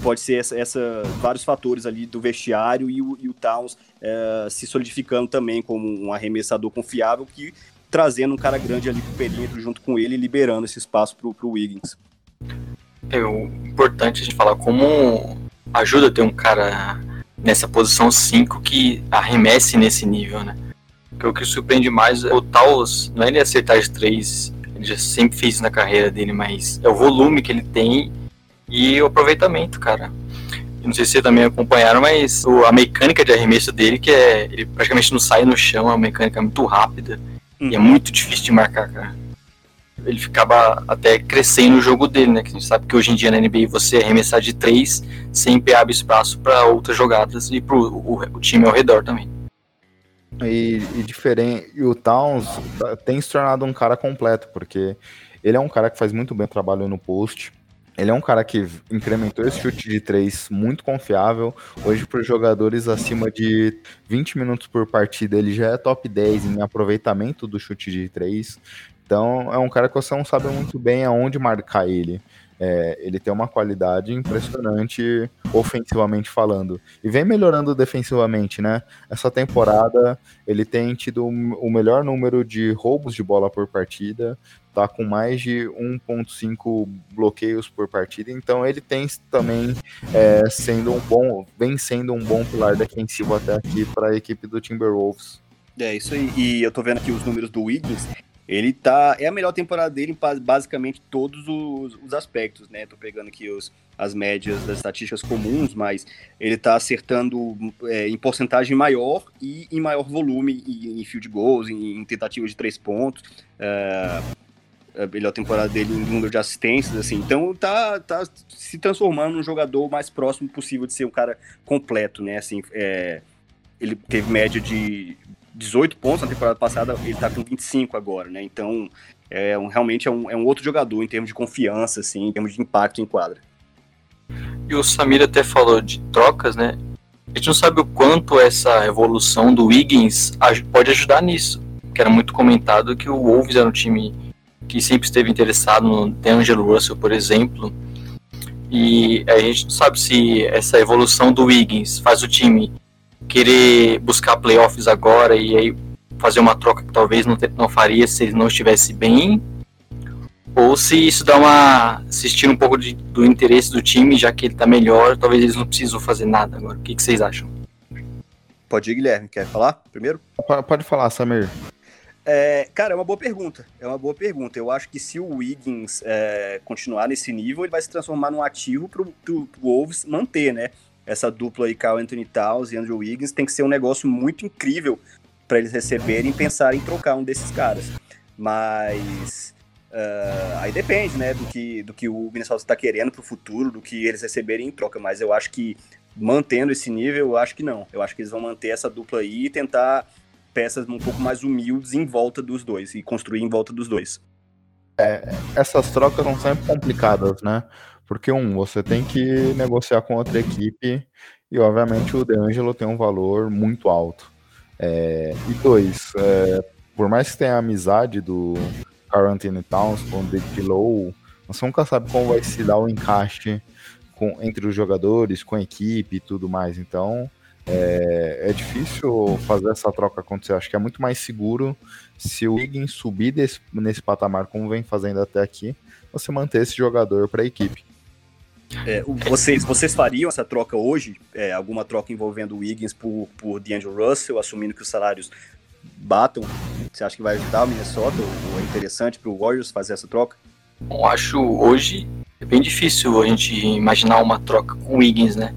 pode ser essa, essa, vários fatores ali do vestiário e o, e o Towns é, se solidificando também como um arremessador confiável que trazendo um cara grande ali pro perímetro junto com ele liberando esse espaço pro, pro Wiggins. É o importante a gente falar como ajuda ter um cara nessa posição 5 que arremesse nesse nível, né? Porque o que surpreende mais é o Taos, não é ele acertar de três, ele já sempre fez na carreira dele, mas é o volume que ele tem e o aproveitamento, cara. Eu não sei se vocês também acompanharam, mas a mecânica de arremesso dele, que é. Ele praticamente não sai no chão, é uma mecânica muito rápida. Hum. E é muito difícil de marcar, cara. Ele ficava até crescendo o jogo dele, né? Que a gente sabe que hoje em dia na NBA você arremessar de três sempre abre espaço para outras jogadas e pro o, o time ao redor também. E, e, diferente. E o Towns tem se tornado um cara completo, porque ele é um cara que faz muito bem o trabalho no post. Ele é um cara que incrementou esse chute de três muito confiável. Hoje, para os jogadores acima de 20 minutos por partida, ele já é top 10 em aproveitamento do chute de três. Então, é um cara que você não sabe muito bem aonde marcar ele. É, ele tem uma qualidade impressionante ofensivamente falando. E vem melhorando defensivamente, né? Essa temporada ele tem tido o melhor número de roubos de bola por partida, tá com mais de 1.5 bloqueios por partida, então ele tem também é, sendo um bom, vem sendo um bom pilar defensivo até aqui para a equipe do Timberwolves. É isso aí. E eu tô vendo aqui os números do Wiggins. Ele tá. É a melhor temporada dele em basicamente todos os, os aspectos, né? Tô pegando aqui os, as médias das estatísticas comuns, mas ele tá acertando é, em porcentagem maior e em maior volume em, em field goals, em, em tentativas de três pontos. É, a melhor temporada dele em número de assistências, assim. Então tá, tá se transformando num jogador mais próximo possível de ser um cara completo, né? Assim, é, ele teve média de 18 pontos na temporada passada, ele tá com 25 agora, né? Então, é um, realmente é um, é um outro jogador em termos de confiança, assim, em termos de impacto em quadra. E o Samir até falou de trocas, né? A gente não sabe o quanto essa evolução do Wiggins pode ajudar nisso. Que era muito comentado que o Wolves era um time que sempre esteve interessado no D'Angelo Russell, por exemplo. E a gente não sabe se essa evolução do Wiggins faz o time querer buscar playoffs agora e aí fazer uma troca que talvez não, não faria se ele não estivesse bem, ou se isso dá uma. assistir um pouco de, do interesse do time, já que ele está melhor, talvez eles não precisam fazer nada agora. O que, que vocês acham? Pode ir, Guilherme. Quer falar primeiro? Pode falar, Samir. É, cara, é uma boa pergunta. É uma boa pergunta. Eu acho que se o Wiggins é, continuar nesse nível, ele vai se transformar num ativo para o Wolves manter, né? essa dupla aí, Carl Anthony Towns e Andrew Wiggins, tem que ser um negócio muito incrível para eles receberem e pensarem em trocar um desses caras. Mas uh, aí depende, né, do que, do que o Minnesota está querendo para o futuro, do que eles receberem em troca. Mas eu acho que mantendo esse nível, eu acho que não. Eu acho que eles vão manter essa dupla aí e tentar peças um pouco mais humildes em volta dos dois e construir em volta dos dois. É, essas trocas são sempre complicadas, né? Porque, um, você tem que negociar com outra equipe e, obviamente, o DeAngelo tem um valor muito alto. É, e dois, é, por mais que tenha a amizade do Anthony Towns com o Dick Low, você nunca sabe como vai se dar o encaixe com, entre os jogadores, com a equipe e tudo mais. Então, é, é, difícil fazer essa troca acontecer. Acho que é muito mais seguro se o Wiggins subir desse, nesse patamar, como vem fazendo até aqui, você manter esse jogador para a equipe. É, vocês, vocês fariam essa troca hoje? É, alguma troca envolvendo o Wiggins por, por D'Angelo Russell, assumindo que os salários batam? Você acha que vai ajudar o Minnesota ou é interessante para o Warriors fazer essa troca? Eu acho hoje é bem difícil a gente imaginar uma troca com o Wiggins, né?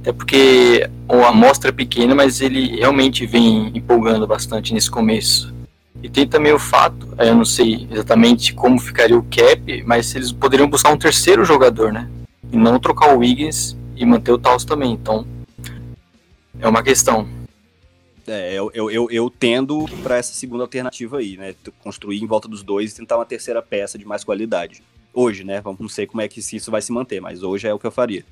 Até porque a amostra é pequena, mas ele realmente vem empolgando bastante nesse começo. E tem também o fato, eu não sei exatamente como ficaria o cap, mas eles poderiam buscar um terceiro jogador, né? e não trocar o Wiggins e manter o Taos também. Então, é uma questão. É, eu, eu, eu, eu tendo para essa segunda alternativa aí, né? Construir em volta dos dois e tentar uma terceira peça de mais qualidade. Hoje, né? Não sei como é que isso vai se manter, mas hoje é o que eu faria.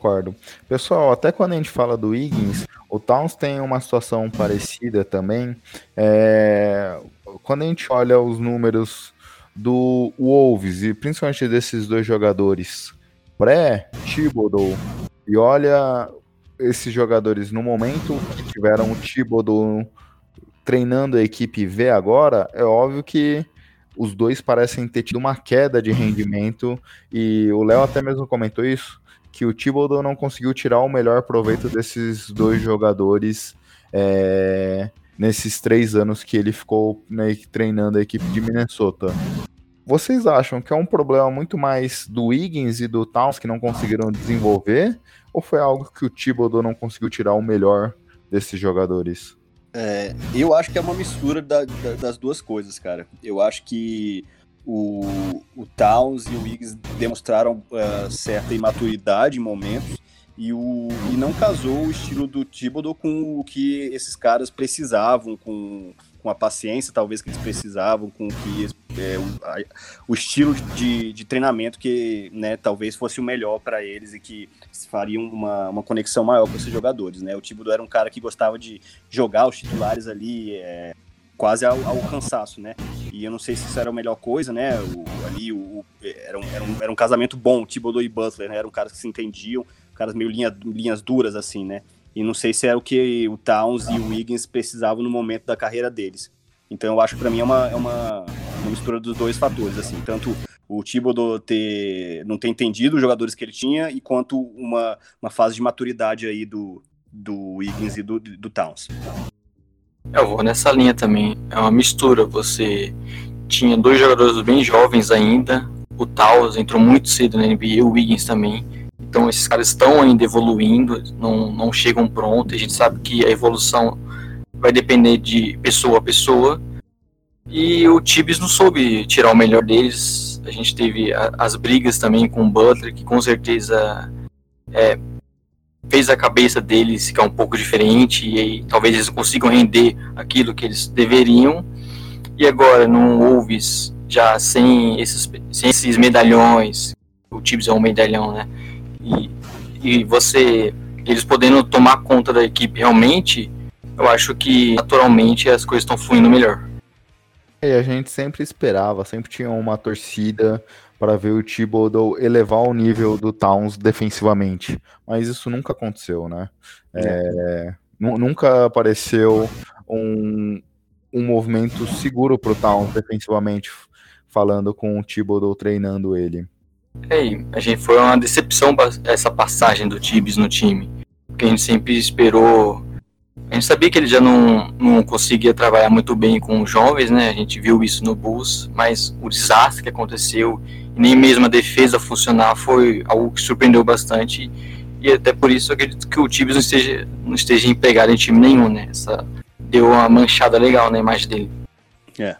Concordo. Pessoal, até quando a gente fala do Wiggins, o Towns tem uma situação parecida também. É... Quando a gente olha os números do Wolves, e principalmente desses dois jogadores, pré-Thibodeau e olha esses jogadores no momento que tiveram o Thibodeau treinando a equipe V agora, é óbvio que os dois parecem ter tido uma queda de rendimento e o Léo até mesmo comentou isso, que o Thibodeau não conseguiu tirar o melhor proveito desses dois jogadores é, nesses três anos que ele ficou né, treinando a equipe de Minnesota. vocês acham que é um problema muito mais do Wiggins e do Towns que não conseguiram desenvolver? Ou foi algo que o Thibodeau não conseguiu tirar o melhor desses jogadores? É, eu acho que é uma mistura da, da, das duas coisas, cara. Eu acho que o, o Towns e o Wiggins demonstraram uh, certa imaturidade em momentos e, o, e não casou o estilo do Thibodeau com o que esses caras precisavam, com com a paciência talvez que eles precisavam, com que é, o, a, o, estilo de, de, treinamento que né, talvez fosse o melhor para eles e que fariam uma, uma conexão maior com esses jogadores. Né? O Thibodeau era um cara que gostava de jogar os titulares ali é, quase ao, ao, cansaço, né? E eu não sei se isso era a melhor coisa, né? O, ali o, era, um, era, um, era um casamento bom, Thibodeau e Butler, né? Eram caras que se entendiam, caras meio linha, linhas duras assim, né? E não sei se era o que o Towns e o Wiggins precisavam no momento da carreira deles. Então eu acho que para mim é uma, é uma, uma, mistura dos dois fatores, assim, tanto o Thibodeau ter, não ter entendido os jogadores que ele tinha, e quanto uma, uma fase de maturidade aí do, do Wiggins e do, do Towns. Eu vou nessa linha também. É uma mistura. Você tinha dois jogadores bem jovens ainda. O Towns entrou muito cedo na NBA, o Wiggins também. Então esses caras estão ainda evoluindo, não, não chegam prontos. A gente sabe que a evolução vai depender de pessoa a pessoa. E o Tibbs não soube tirar o melhor deles. A gente teve a, as brigas também com o Butler, que com certeza é, fez a cabeça deles ficar um pouco diferente. E aí, talvez eles consigam render aquilo que eles deveriam. E agora, no Wolves, já sem esses, sem esses medalhões, o Tibbs é um medalhão, né? e, e você eles podendo tomar conta da equipe realmente, eu acho que naturalmente as coisas estão fluindo melhor. E a gente sempre esperava, sempre tinha uma torcida para ver o Thibodeau elevar o nível do Towns defensivamente, mas isso nunca aconteceu, né? É, é nunca apareceu um, um movimento seguro para o Towns defensivamente, falando com o Thibodeau treinando ele. É, a gente foi uma decepção essa passagem do Tibes no time. Porque a gente sempre esperou. A gente sabia que ele já não, não conseguia trabalhar muito bem com os jovens, né? A gente viu isso no Bulls, mas o desastre que aconteceu, e nem mesmo a defesa funcionar, foi algo que surpreendeu bastante. E até por isso eu acredito que o Tibes não esteja, não esteja empregado em time nenhum, né? Essa, deu uma manchada legal na imagem dele. É,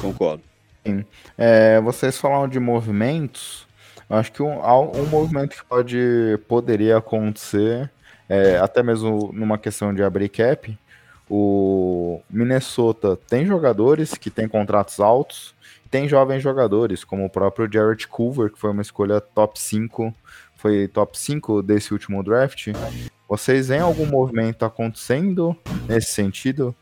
concordo. Sim. É, vocês falaram de movimentos. Acho que um, um movimento que pode, poderia acontecer, é, até mesmo numa questão de abrir cap, o Minnesota tem jogadores que têm contratos altos, tem jovens jogadores, como o próprio Jared Culver, que foi uma escolha top 5, foi top 5 desse último draft. Vocês veem algum movimento acontecendo nesse sentido?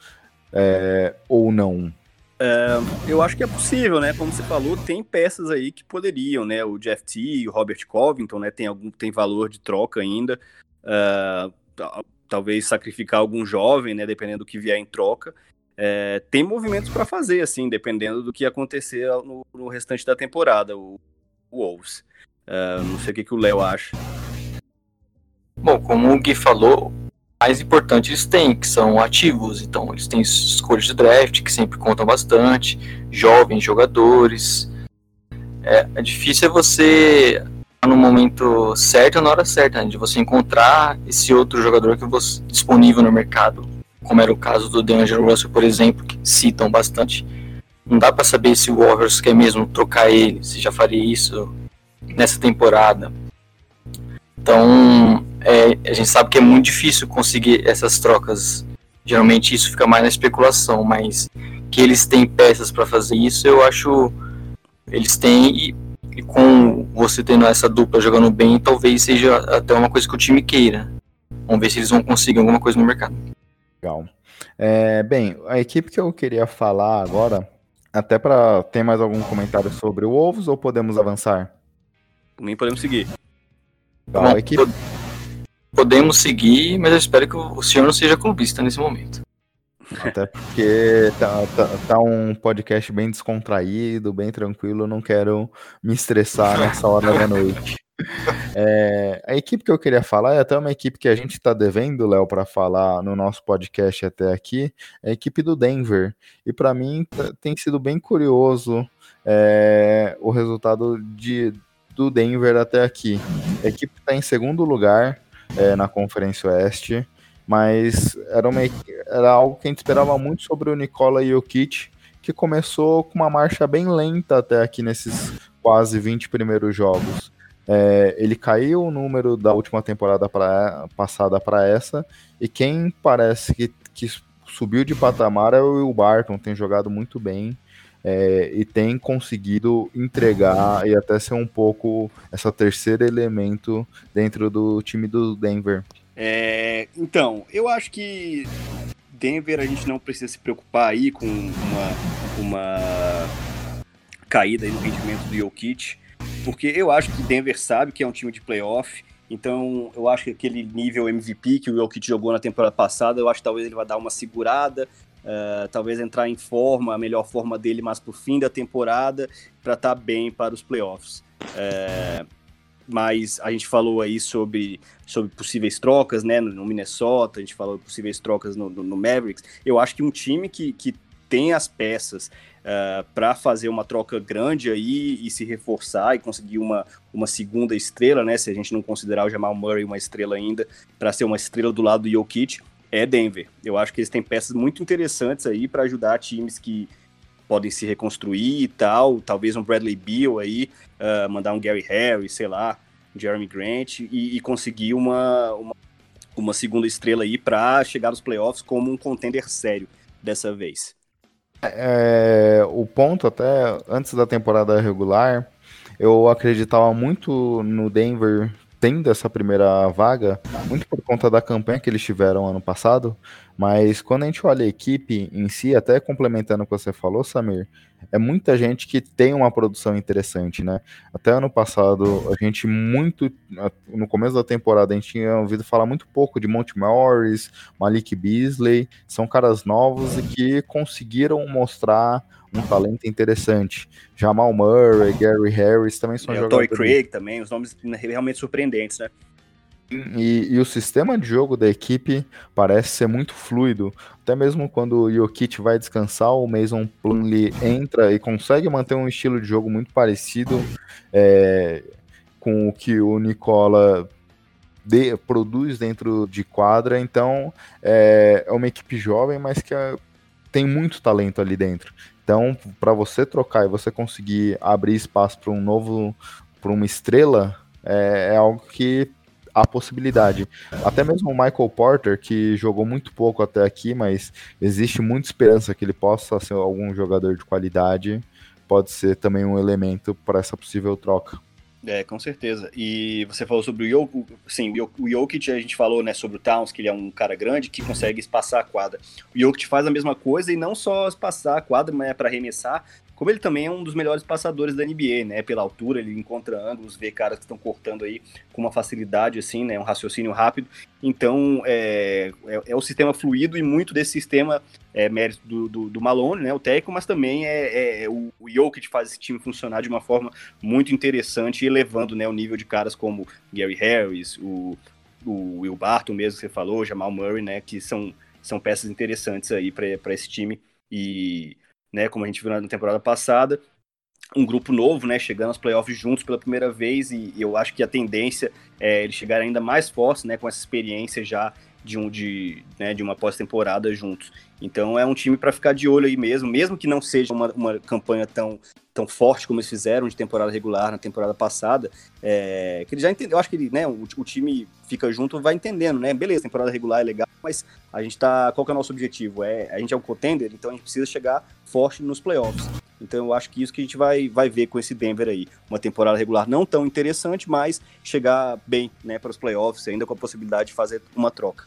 É, ou não? É, eu acho que é possível, né? Como você falou, tem peças aí que poderiam, né? O Jeff T, o Robert Covington, né? Tem algum tem valor de troca ainda. Uh, talvez sacrificar algum jovem, né? Dependendo do que vier em troca. É, tem movimentos para fazer, assim, dependendo do que acontecer no, no restante da temporada, o, o Wolves. Uh, não sei o que, que o Léo acha. Bom, como o Gui falou, mais importante eles têm, que são ativos. Então, eles têm escolhas de draft, que sempre contam bastante, jovens jogadores. É, é difícil é você no momento certo na hora certa, né, de você encontrar esse outro jogador que você disponível no mercado, como era o caso do DeAngelo Russell, por exemplo, que citam bastante. Não dá para saber se o Warriors quer mesmo trocar ele, se já faria isso nessa temporada. Então, é, a gente sabe que é muito difícil conseguir essas trocas. Geralmente isso fica mais na especulação, mas que eles têm peças para fazer isso, eu acho eles têm e, e, com você tendo essa dupla jogando bem, talvez seja até uma coisa que o time queira. Vamos ver se eles vão conseguir alguma coisa no mercado. Legal. É, bem, a equipe que eu queria falar agora, até para ter mais algum comentário sobre o Wolves ou podemos avançar? Por mim podemos seguir. Bom, a equipe... Podemos seguir, mas eu espero que o senhor não seja clubista nesse momento. Até porque tá, tá, tá, um podcast bem descontraído, bem tranquilo, não quero me estressar nessa hora da noite. *laughs* É, a equipe que eu queria falar é até uma equipe que a gente está devendo, Léo, para falar no nosso podcast até aqui, é a equipe do Denver. E para mim tem sido bem curioso é, o resultado de, do Denver até aqui. A equipe está em segundo lugar é, na Conferência Oeste, mas era, uma, era algo que a gente esperava muito sobre o Nikola Jokic, que começou com uma marcha bem lenta até aqui nesses quase 20 primeiros jogos. É, ele caiu o número da última temporada pra, passada para essa, e quem parece que, que subiu de patamar é o Will Barton, tem jogado muito bem é, e tem conseguido entregar e até ser um pouco essa terceiro elemento dentro do time do Denver. É, então, eu acho que Denver a gente não precisa se preocupar aí com uma, uma caída no rendimento do Jokic, porque eu acho que Denver sabe que é um time de playoff, então eu acho que aquele nível MVP que o Jokic jogou na temporada passada, eu acho que talvez ele vai dar uma segurada, uh, talvez entrar em forma, a melhor forma dele mais pro fim da temporada, para estar tá bem para os playoffs. Uh, mas a gente falou aí sobre, sobre possíveis trocas, né, no Minnesota, a gente falou possíveis trocas no, no, no Mavericks. Eu acho que um time que, que tem as peças uh, eh, para fazer uma troca grande aí e se reforçar e conseguir uma, uma segunda estrela, né? Se a gente não considerar o Jamal Murray uma estrela ainda, para ser uma estrela do lado do Jokic, é Denver. Eu acho que eles têm peças muito interessantes aí para ajudar times que podem se reconstruir e tal. Talvez um Bradley Beal aí, uh, mandar um Gary Harris, sei lá, Jeremy Grant e, e conseguir uma, uma, uma segunda estrela aí para chegar nos playoffs como um contender sério dessa vez. É, o ponto até antes da temporada regular, eu acreditava muito no Denver tendo essa primeira vaga, muito por conta da campanha que eles tiveram ano passado, mas quando a gente olha a equipe em si, até complementando o que você falou, Samir, é muita gente que tem uma produção interessante, né? Até ano passado, a gente muito, no começo da temporada, a gente tinha ouvido falar muito pouco de Monte Morris, Malik Beasley, são caras novos e que conseguiram mostrar um talento interessante. Jamal Murray, Gary Harris também são é, jogadores. O Tory Craig também, os nomes realmente surpreendentes, né? E, e, o sistema de jogo da equipe parece ser muito fluido. Até mesmo quando o Jokic vai descansar, o Mason Plumlee entra e consegue manter um estilo de jogo muito parecido é, com o que o Nicola de, produz dentro de quadra. Então é, é uma equipe jovem, mas que é, tem muito talento ali dentro. Então, para você trocar e você conseguir abrir espaço para um novo, para uma estrela, é, é algo que a possibilidade. Até mesmo o Michael Porter, que jogou muito pouco até aqui, mas existe muita esperança que ele possa ser algum jogador de qualidade, pode ser também um elemento para essa possível troca. É, com certeza. E você falou sobre o Jokic, sim, o Jokic, a gente falou, né, sobre o Towns, que ele é um cara grande que consegue espaçar a quadra. O Jokic faz a mesma coisa e não só espaçar a quadra, mas é para arremessar, como ele também é um dos melhores passadores da NBA, né? Pela altura, ele encontra ângulos, vê caras que estão cortando aí com uma facilidade, assim, né? Um raciocínio rápido. Então, é, é, é o sistema fluido e muito desse sistema é mérito do, do, do Malone, né? O técnico, mas também é, é, é o, o Jokic faz esse time funcionar de uma forma muito interessante, elevando né, o nível de caras como Gary Harris, o, o Will Barton mesmo que você falou, Jamal Murray, né? Que são, são peças interessantes aí para esse time. E né, como a gente viu na temporada passada, um grupo novo, né, chegando aos playoffs juntos pela primeira vez e, e eu acho que a tendência é eles chegarem ainda mais fortes, né, com essa experiência já de um de, né, de uma pós-temporada juntos. Então é um time para ficar de olho aí mesmo, mesmo que não seja uma, uma campanha tão, tão forte como eles fizeram de temporada regular na temporada passada, é, que ele já entendeu, eu acho que ele, né, o, o, time fica junto, vai entendendo, né? Beleza, temporada regular é legal, mas a gente tá, qual que é o nosso objetivo? É, a gente é um contender, então a gente precisa chegar forte nos playoffs. Então eu acho que isso que a gente vai, vai ver com esse Denver aí. Uma temporada regular não tão interessante, mas chegar bem né, para os playoffs, ainda com a possibilidade de fazer uma troca.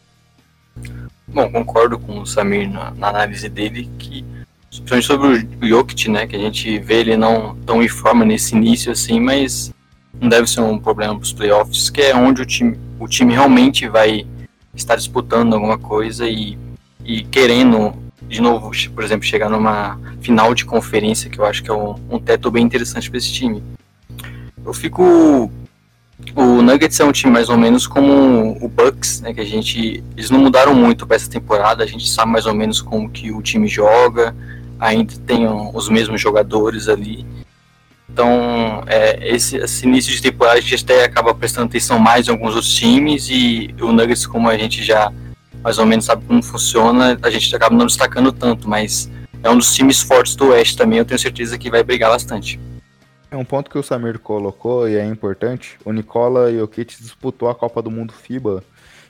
Bom, concordo com o Samir na, na análise dele, que principalmente sobre o Jokic, né, que a gente vê ele não tão em forma nesse início assim, mas não deve ser um problema para os playoffs, que é onde o time, o time realmente vai estar disputando alguma coisa e, e querendo de novo, por exemplo, chegar numa final de conferência, que eu acho que é um, um teto bem interessante para esse time. Eu fico. O Nuggets é um time mais ou menos como o Bucks, né? Que a gente. Eles não mudaram muito para essa temporada, a gente sabe mais ou menos como que o time joga, ainda tem os mesmos jogadores ali. Então, é, esse, esse, início de temporada a gente até acaba prestando atenção mais em alguns outros times e o Nuggets, como a gente já mais ou menos sabe como funciona, a gente acaba não destacando tanto, mas é um dos times fortes do Oeste também, eu tenho certeza que vai brigar bastante. É um ponto que o Samir colocou e é importante. O Nicola Jokic disputou a Copa do Mundo FIBA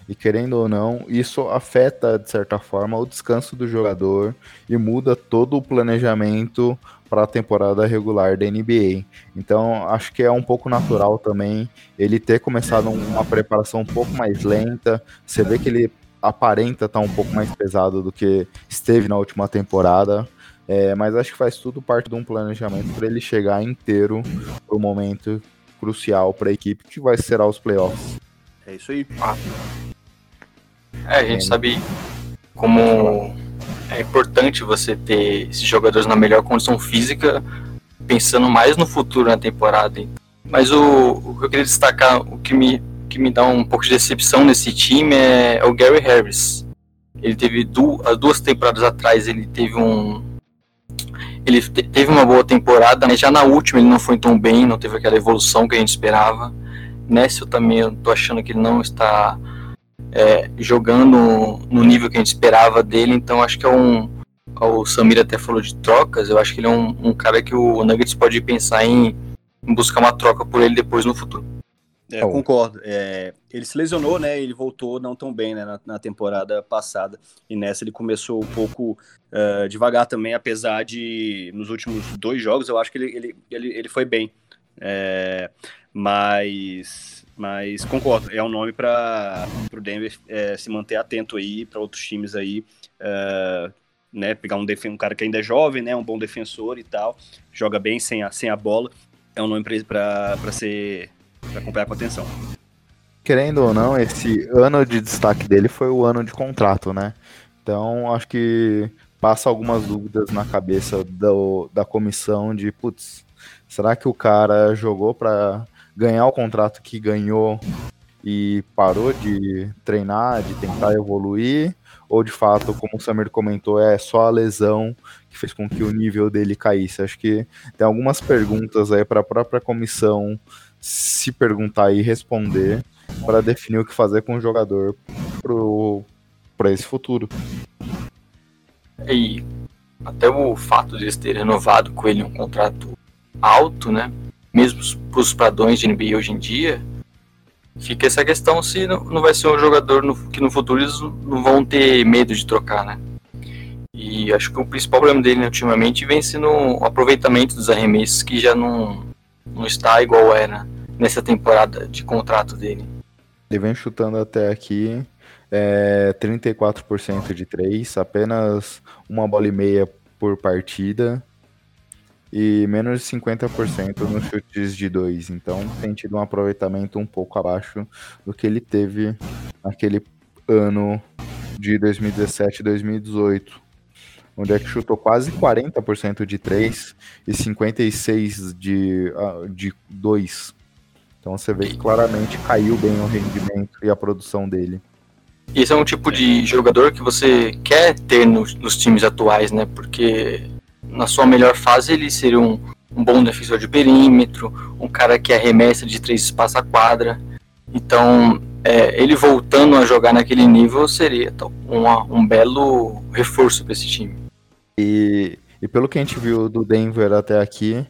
e querendo ou não, isso afeta de certa forma o descanso do jogador e muda todo o planejamento para a temporada regular da NBA. Então, acho que é um pouco natural também ele ter começado uma preparação um pouco mais lenta. Você vê que ele aparenta estar tá um pouco mais pesado do que esteve na última temporada. É, mas acho que faz tudo parte de um planejamento para ele chegar inteiro para o momento crucial para a equipe que vai ser os playoffs. É isso aí. Ah. É, a gente sabe como é importante você ter esses jogadores na melhor condição física, pensando mais no futuro na temporada. Mas o, o que eu queria destacar, o que me, que me dá um pouco de decepção nesse time é, é o Gary Harris. Ele teve duas, duas temporadas atrás, ele teve um. Ele teve uma boa temporada, mas já na última ele não foi tão bem, não teve aquela evolução que a gente esperava. Nessa eu também eu tô achando que ele não está é, jogando no nível que a gente esperava dele, então acho que é um. O Samir até falou de trocas, eu acho que ele é um, um cara que o Nuggets pode pensar em, em, buscar uma troca por ele depois no futuro. É, concordo. É, ele se lesionou, né? Ele voltou não tão bem né, na, na temporada passada. E nessa ele começou um pouco uh, devagar também, apesar de nos últimos dois jogos eu acho que ele, ele, ele, ele foi bem. É, mas mas concordo, é um nome para o Denver é, se manter atento aí, para outros times aí, é, né? Pegar um, um cara que ainda é jovem, né? Um bom defensor e tal, joga bem sem a, sem a bola. É um nome para ser. Para acompanhar com atenção. Querendo ou não, esse ano de destaque dele foi o ano de contrato, né? Então acho que passa algumas dúvidas na cabeça do, da comissão de, putz, será que o cara jogou para ganhar o contrato que ganhou e parou de treinar, de tentar evoluir, ou de fato, como o Samir comentou, é só a lesão que fez com que o nível dele caísse. Acho que tem algumas perguntas aí para a própria comissão se perguntar e responder para definir o que fazer com o jogador para esse futuro. E até o fato de eles terem renovado com ele um contrato alto, né? mesmo para os padrões de NBA hoje em dia, fica essa questão se não, não vai ser um jogador no, que no futuro eles não vão ter medo de trocar, né? E acho que o principal problema dele ultimamente vem sendo o aproveitamento dos arremessos que já não, não está igual era nessa temporada de contrato dele. Ele vem chutando até aqui é, 34% de 3, apenas uma bola e meia por partida e menos de 50% nos chutes de dois. Então tem tido um aproveitamento um pouco abaixo do que ele teve naquele ano de 2017 e 2018, onde é que chutou quase 40% de 3 e 56% de, uh, de 2. Então você vê que claramente caiu bem o rendimento e a produção dele. Esse é um tipo de jogador que você quer ter nos, nos times atuais, né? Porque na sua melhor fase, ele seria um, um bom defensor de perímetro, um cara que arremessa de três espaços a quadra. Então, é, ele voltando a jogar naquele nível seria uma, um belo reforço para esse time. E, e pelo que a gente viu do Denver até aqui,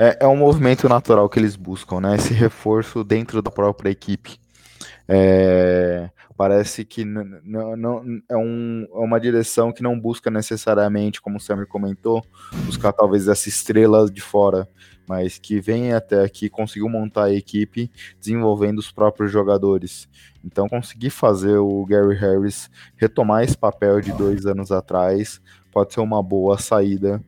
é, é um movimento natural que eles buscam, né? Esse reforço dentro da própria equipe. É, Parece que não, é, um, é, uma direção que não busca necessariamente, como o Samir comentou, buscar talvez essa estrela de fora, mas que vem até aqui, conseguiu montar a equipe desenvolvendo os próprios jogadores. Então, conseguir fazer o Gary Harris retomar esse papel de dois anos atrás pode ser uma boa saída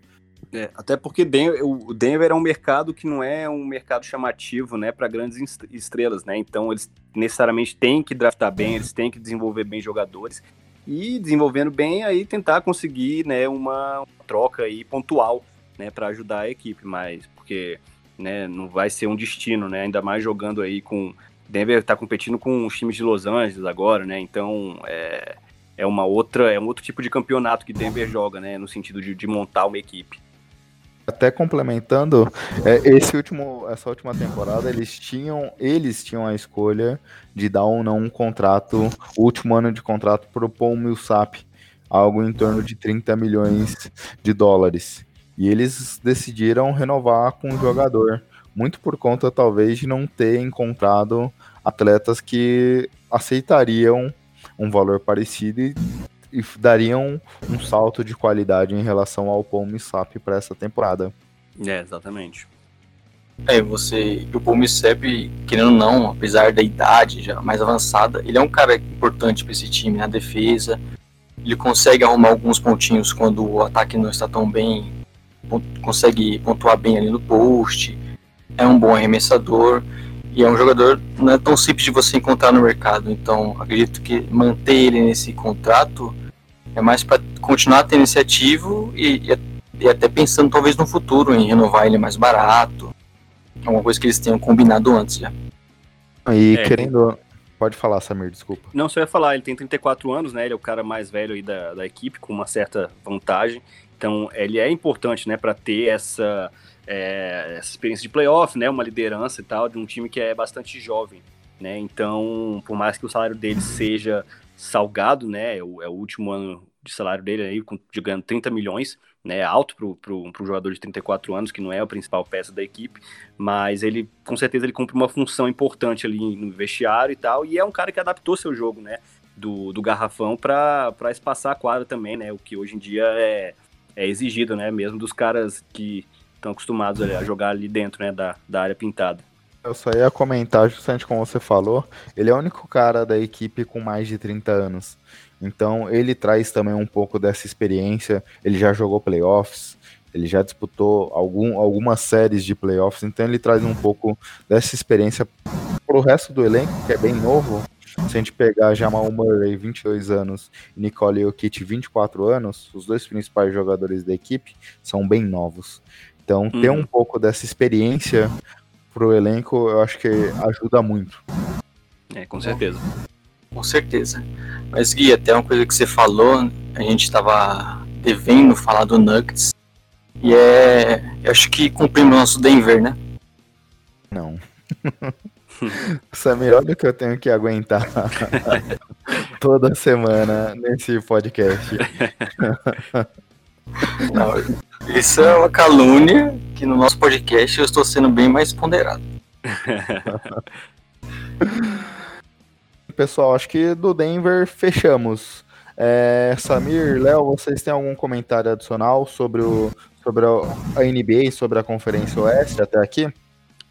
é, até porque Denver, o Denver é um mercado que não é um mercado chamativo, né, para grandes estrelas, né? Então eles necessariamente têm que draftar bem, eles têm que desenvolver bem jogadores e desenvolvendo bem aí tentar conseguir, né, uma troca aí pontual, né, para ajudar a equipe, mas porque, né, não vai ser um destino, né? Ainda mais jogando aí com Denver está competindo com os times de Los Angeles agora, né? Então é, é uma outra, é um outro tipo de campeonato que Denver joga, né? No sentido de, de montar uma equipe. Até complementando, é, esse último, essa última temporada eles tinham, eles tinham a escolha de dar ou não um contrato, o último ano de contrato para o Millsap, algo em torno de 30 milhões de dólares. E eles decidiram renovar com o jogador, muito por conta talvez de não ter encontrado atletas que aceitariam um valor parecido e, e dariam um salto de qualidade em relação ao Paul Millsap para essa temporada. É, exatamente. É, você. O Paul Millsap, querendo ou não, apesar da idade já mais avançada, ele é um cara importante para esse time na defesa. Ele consegue arrumar alguns pontinhos quando o ataque não está tão bem, consegue pontuar bem ali no post. É um bom arremessador. E é um jogador não é tão simples de você encontrar no mercado. Então, acredito que manter ele nesse contrato é mais para continuar tendo esse ativo e, e, até pensando talvez no futuro em renovar ele mais barato. Alguma coisa que eles tenham combinado antes já. E é, querendo. Pode falar, Samir, desculpa. Não, só ia falar, ele tem 34 anos, né? Ele é o cara mais velho aí da, da equipe, com uma certa vantagem. Então, ele é importante, né, para ter essa é, essa experiência de playoff, né, uma liderança e tal, de um time que é bastante jovem, né, então, por mais que o salário dele seja salgado, né, é o, é o último ano de salário dele aí, com, ganhando 30 milhões, né, alto para um jogador de 34 anos, que não é a principal peça da equipe, mas ele, com certeza, ele cumpre uma função importante ali no vestiário e tal, e é um cara que adaptou seu jogo, né, do, do garrafão para espaçar a quadra também, né, o que hoje em dia é, é exigido, né, mesmo dos caras que estão acostumados a jogar ali dentro, né, da, da área pintada. Eu só ia comentar, justamente como você falou, ele é o único cara da equipe com mais de 30 anos. Então ele traz também um pouco dessa experiência. Ele já jogou playoffs, ele já disputou algum, algumas séries de playoffs, então ele traz um pouco dessa experiência para o resto do elenco, que é bem novo. Se a gente pegar Jamal Murray, 22 anos, e Nicole Jokic, 24 anos, os dois principais jogadores da equipe são bem novos. Então, ter um pouco dessa experiência pro elenco, eu acho que ajuda muito. É, com certeza. Com certeza. Mas, Gui, até uma coisa que você falou, a gente estava devendo falar do Nuggets. E é. Eu acho que cumprimos o nosso Denver, né? Não. Samir, olha o que eu tenho que aguentar *laughs* toda semana nesse podcast. *laughs* Não, isso é uma calúnia que no nosso podcast eu estou sendo bem mais ponderado. *laughs* Pessoal, acho que do Denver fechamos. É, Samir, Léo, vocês têm algum comentário adicional sobre, o, sobre a NBA, sobre a Conferência Oeste até aqui?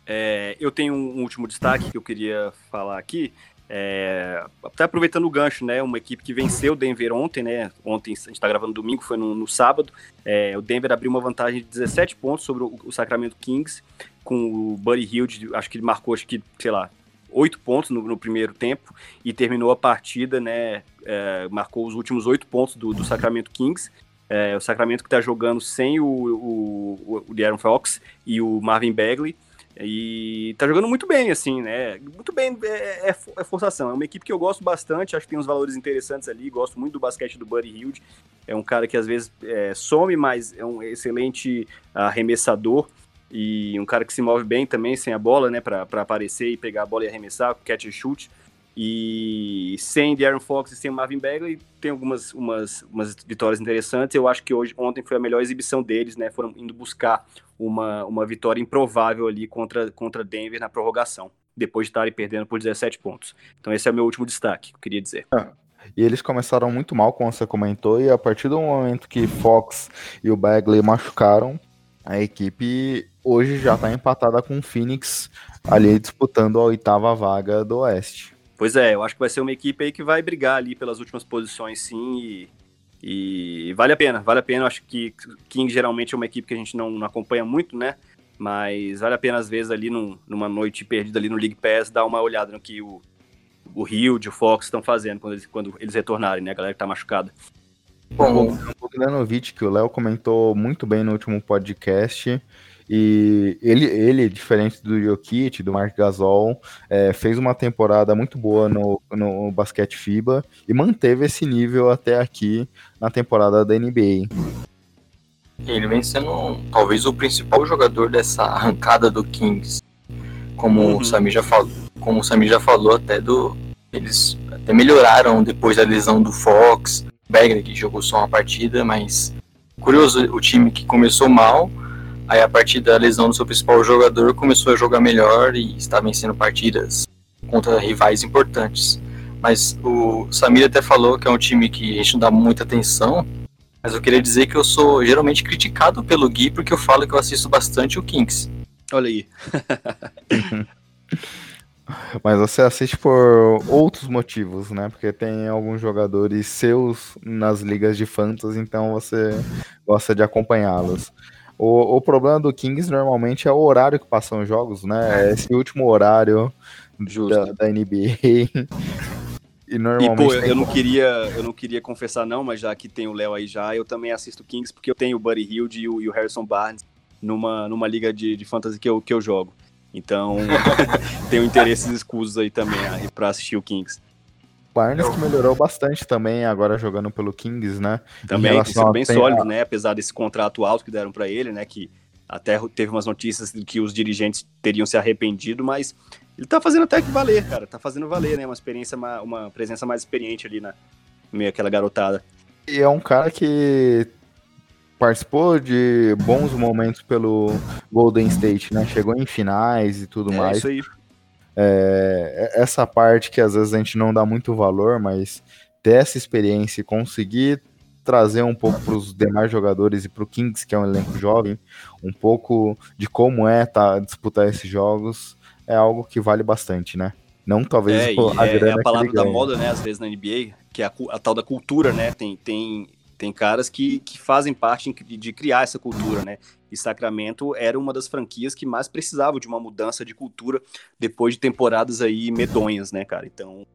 É, eu tenho um último destaque que eu queria falar aqui. É, até aproveitando o gancho, né? Uma equipe que venceu o Denver ontem, né? Ontem, a gente está gravando domingo, foi no, no sábado. É, o Denver abriu uma vantagem de 17 pontos sobre o, o Sacramento Kings, com o Buddy Hield, acho que ele marcou, acho que, sei lá, 8 pontos no, no primeiro tempo e terminou a partida, né? É, marcou os últimos 8 pontos do, do Sacramento Kings. É, o Sacramento que está jogando sem o, o, o De'Aaron Fox e o Marvin Bagley. E tá jogando muito bem, assim, né? Muito bem, é, é, é, forçação. É uma equipe que eu gosto bastante, acho que tem uns valores interessantes ali. Gosto muito do basquete do Buddy Hilde. É um cara que às vezes é, some, mas é um excelente arremessador. E um cara que se move bem também sem a bola, né? Pra aparecer e pegar a bola e arremessar, catch and shoot. E sem Darren Fox e sem Marvin Bagley, tem algumas umas, umas vitórias interessantes. Eu acho que hoje, ontem foi a melhor exibição deles, né? Foram indo buscar uma, uma vitória improvável ali contra, contra Denver na prorrogação, depois de estarem perdendo por 17 pontos. Então esse é o meu último destaque que eu queria dizer. Ah, e eles começaram muito mal, como você comentou, e a partir do momento que Fox e o Bagley machucaram, a equipe hoje já está empatada com o Phoenix ali disputando a oitava vaga do Oeste. Pois é, eu acho que vai ser uma equipe aí que vai brigar ali pelas últimas posições, sim, e, e vale a pena, vale a pena. Eu acho que King geralmente é uma equipe que a gente não, não acompanha muito, né? Mas vale a pena, às vezes, ali num, numa noite perdida ali no League Pass, dar uma olhada no que o, o Rio o Fox estão fazendo quando eles, quando eles retornarem, né? A galera que tá machucada. Bom, o Bogdanovic, que o Léo comentou muito bem no último podcast, e ele, ele diferente do Jokic, do Mark Gasol, é, fez uma temporada muito boa no, no basquete FIBA e manteve esse nível até aqui na temporada da NBA. Ele vem sendo talvez o principal jogador dessa arrancada do Kings. Como uhum. o Samir já falou, como o Samir já falou até do eles até melhoraram depois da lesão do Fox, Berger que jogou só uma partida, mas curioso o time que começou mal, aí a partir da lesão do seu principal jogador começou a jogar melhor e está vencendo partidas contra rivais importantes. Mas o Samir até falou que é um time que a gente não dá muita atenção, mas eu queria dizer que eu sou geralmente criticado pelo Gui porque eu falo que eu assisto bastante o Kings. Olha aí. *laughs* Mas você assiste por outros motivos, né? Porque tem alguns jogadores seus nas ligas de fantasy, então você gosta de acompanhá-los. O, o problema do Kings normalmente é o horário que passam os jogos, né? É esse último horário da, da, NBA. *laughs* E normalmente. E, pô, eu, não queria, eu não queria confessar, não, mas já que tem o Léo aí já, eu também assisto Kings porque eu tenho o Buddy Hilde e o, e o Harrison Barnes numa, numa liga de, de fantasy que eu, que eu jogo. Então, *laughs* tenho interesses escusos aí também para assistir o Kings. Barnes que melhorou bastante também agora jogando pelo Kings, né? Também tem sido bem sólido, né? Apesar desse contrato alto que deram para ele, né? Que até teve umas notícias de que os dirigentes teriam se arrependido, mas ele tá fazendo até que valer, cara. Tá fazendo valer, né? Uma experiência, uma, uma presença mais experiente ali na meio aquela garotada. E é um cara que participou de bons momentos pelo Golden State, né? Chegou em finais e tudo é mais. Isso aí. É, é, essa parte que às vezes a gente não dá muito valor, mas ter essa experiência e conseguir trazer um pouco para os demais jogadores e para o Kings, que é um elenco jovem, um pouco de como é tá, disputar esses jogos, é algo que vale bastante, né? Não talvez é, a é, é a palavra da moda, né? Às vezes na NBA, que é a, a tal da cultura, né? Tem, tem tem caras que, que fazem parte de, de criar essa cultura, né? E Sacramento era uma das franquias que mais precisava de uma mudança de cultura depois de temporadas aí medonhas, né, cara? Então,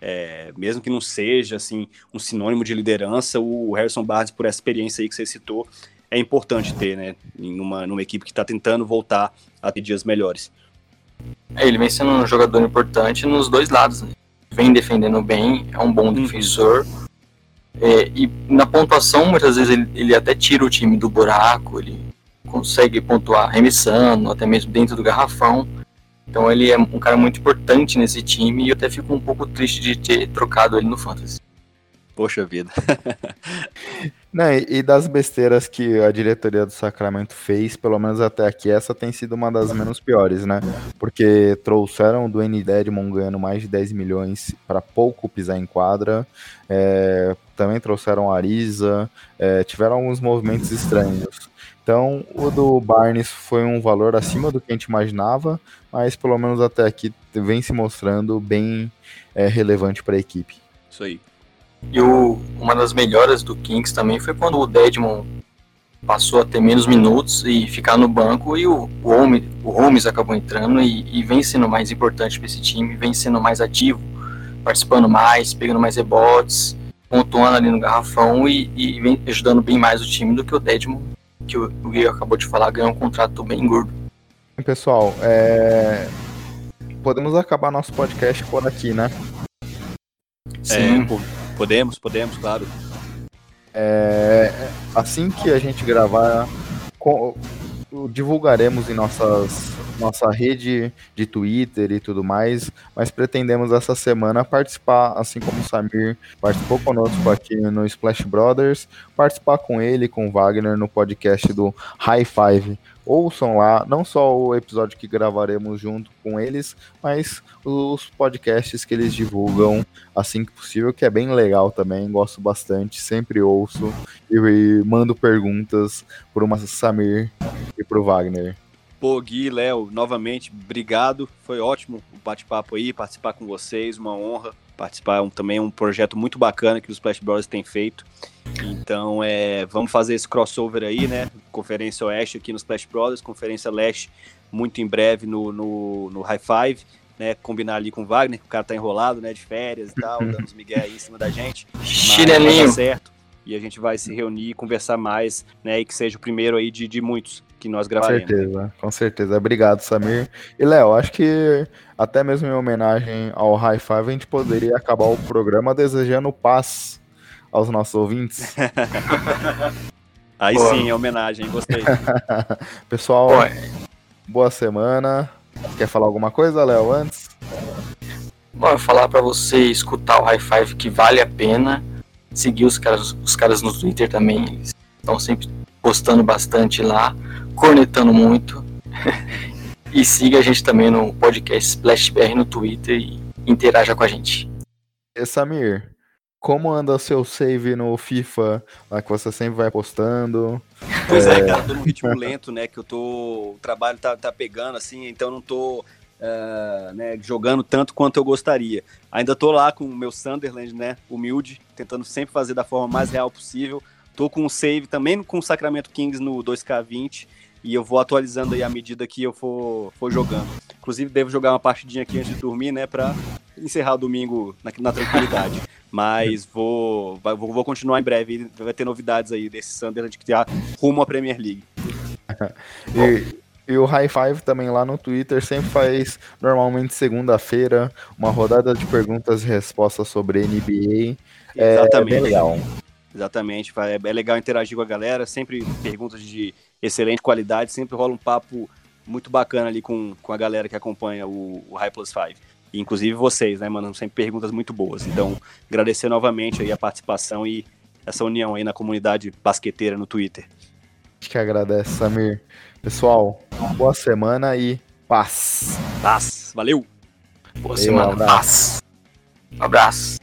é, mesmo que não seja assim um sinônimo de liderança, o Harrison Barnes, por essa experiência aí que você citou, é importante ter, né? Em uma, numa equipe que está tentando voltar a ter dias melhores. É, ele vem sendo um jogador importante nos dois lados. Né? Vem defendendo bem, é um bom uhum. defensor. É, e na pontuação, muitas vezes ele, ele até tira o time do buraco, ele consegue pontuar remissando, até mesmo dentro do garrafão. Então ele é um cara muito importante nesse time e eu até fico um pouco triste de ter trocado ele no Fantasy. Poxa vida. *laughs* Não, e das besteiras que a diretoria do Sacramento fez, pelo menos até aqui, essa tem sido uma das menos piores, né? Porque trouxeram o Dwayne Dedmon ganhando mais de 10 milhões para pouco pisar em quadra. É, também trouxeram a Arisa, é, tiveram alguns movimentos estranhos. Então, o do Barnes foi um valor acima do que a gente imaginava, mas pelo menos até aqui vem se mostrando bem é, relevante para a equipe. Isso aí. E o, uma das melhoras do Kings também foi quando o Dedmon passou a ter menos minutos e ficar no banco e o, o, Holmes, o Holmes acabou entrando e, e vem sendo mais importante para esse time, vem sendo mais ativo, participando mais, pegando mais rebotes, pontuando ali no garrafão e, e vem ajudando bem mais o time do que o Dedmon, que o, Gui acabou de falar, ganhou um contrato bem gordo. Pessoal, é... podemos acabar nosso podcast por aqui, né? Sim. É, Podemos, podemos, claro. É, assim que a gente gravar, com, divulgaremos em nossas, nossa rede de Twitter e tudo mais, mas pretendemos essa semana participar, assim como o Samir participou conosco aqui no Splash Brothers, participar com ele, com o Wagner, no podcast do High Five, ouçam lá não só o episódio que gravaremos junto com eles, mas os podcasts que eles divulgam assim que possível, que é bem legal também, gosto bastante, sempre ouço e, e mando perguntas pro Samir e pro Wagner. Pô, Gui, Léo, novamente, obrigado. Foi ótimo o bate-papo aí, participar com vocês, uma honra participar. Um, também é um projeto muito bacana que os Splash Brothers têm feito. Então, é, vamos fazer esse crossover aí, né? Conferência Oeste aqui nos Splash Brothers, Conferência Leste muito em breve no, no, no High Five, né? Combinar ali com o Wagner, o cara tá enrolado, né? De férias e tal, *laughs* dando os migué aí em cima da gente. Chinelinho. Tá certo. E a gente vai se reunir e conversar mais, né? E que seja o primeiro aí de, de muitos que nós gravaremos. Com certeza, com certeza. Obrigado, Samir. E, Léo, acho que até mesmo em homenagem ao High Five, a gente poderia acabar o programa desejando paz aos nossos ouvintes. *laughs* Aí Boa. sim, é homenagem, gostei. *laughs* Pessoal, Pô, boa semana. Quer falar alguma coisa, Léo, antes? Bom, eu falar pra você escutar o High Five que vale a pena. Seguir os caras, os caras no Twitter também. Eles estão sempre postando bastante lá, cornetando muito. *laughs* e siga a gente também no podcast Splash BR no Twitter e interaja com a gente. E, Samir, como anda o seu save no FIFA, lá que você sempre vai postando? Pois é, cara, eu tô num ritmo lento, né? Que eu tô. O trabalho tá, tá pegando, assim, então eu não tô ah, né, jogando tanto quanto eu gostaria. Ainda tô lá com o meu Sunderland, né? Humilde, tentando sempre fazer da forma mais real possível. Tô com o save também com o Sacramento Kings no 2K20. E eu vou atualizando aí à medida que eu for, for jogando. Inclusive, devo jogar uma partidinha aqui antes de dormir, né? Pra encerrar o domingo na, na tranquilidade. *laughs* Mas vou, vou, vou continuar em breve. Vai ter novidades aí desse Sunderland que tá rumo à Premier League. *laughs* E, e o High Five também lá no Twitter sempre faz, normalmente segunda-feira, uma rodada de perguntas e respostas sobre NBA. É, Exatamente. bem legal. Exatamente. É legal interagir com a galera. Sempre perguntas de excelente qualidade. Sempre rola um papo muito bacana ali com, com a galera que acompanha o, o High Plus 5. E, inclusive vocês, né, mano? Sempre perguntas muito boas. Então, agradecer novamente aí a participação e essa união aí na comunidade basqueteira no Twitter. A gente que agradece, Samir. Pessoal, boa semana e paz. Paz. Valeu! Boa semana, um paz. Um abraço.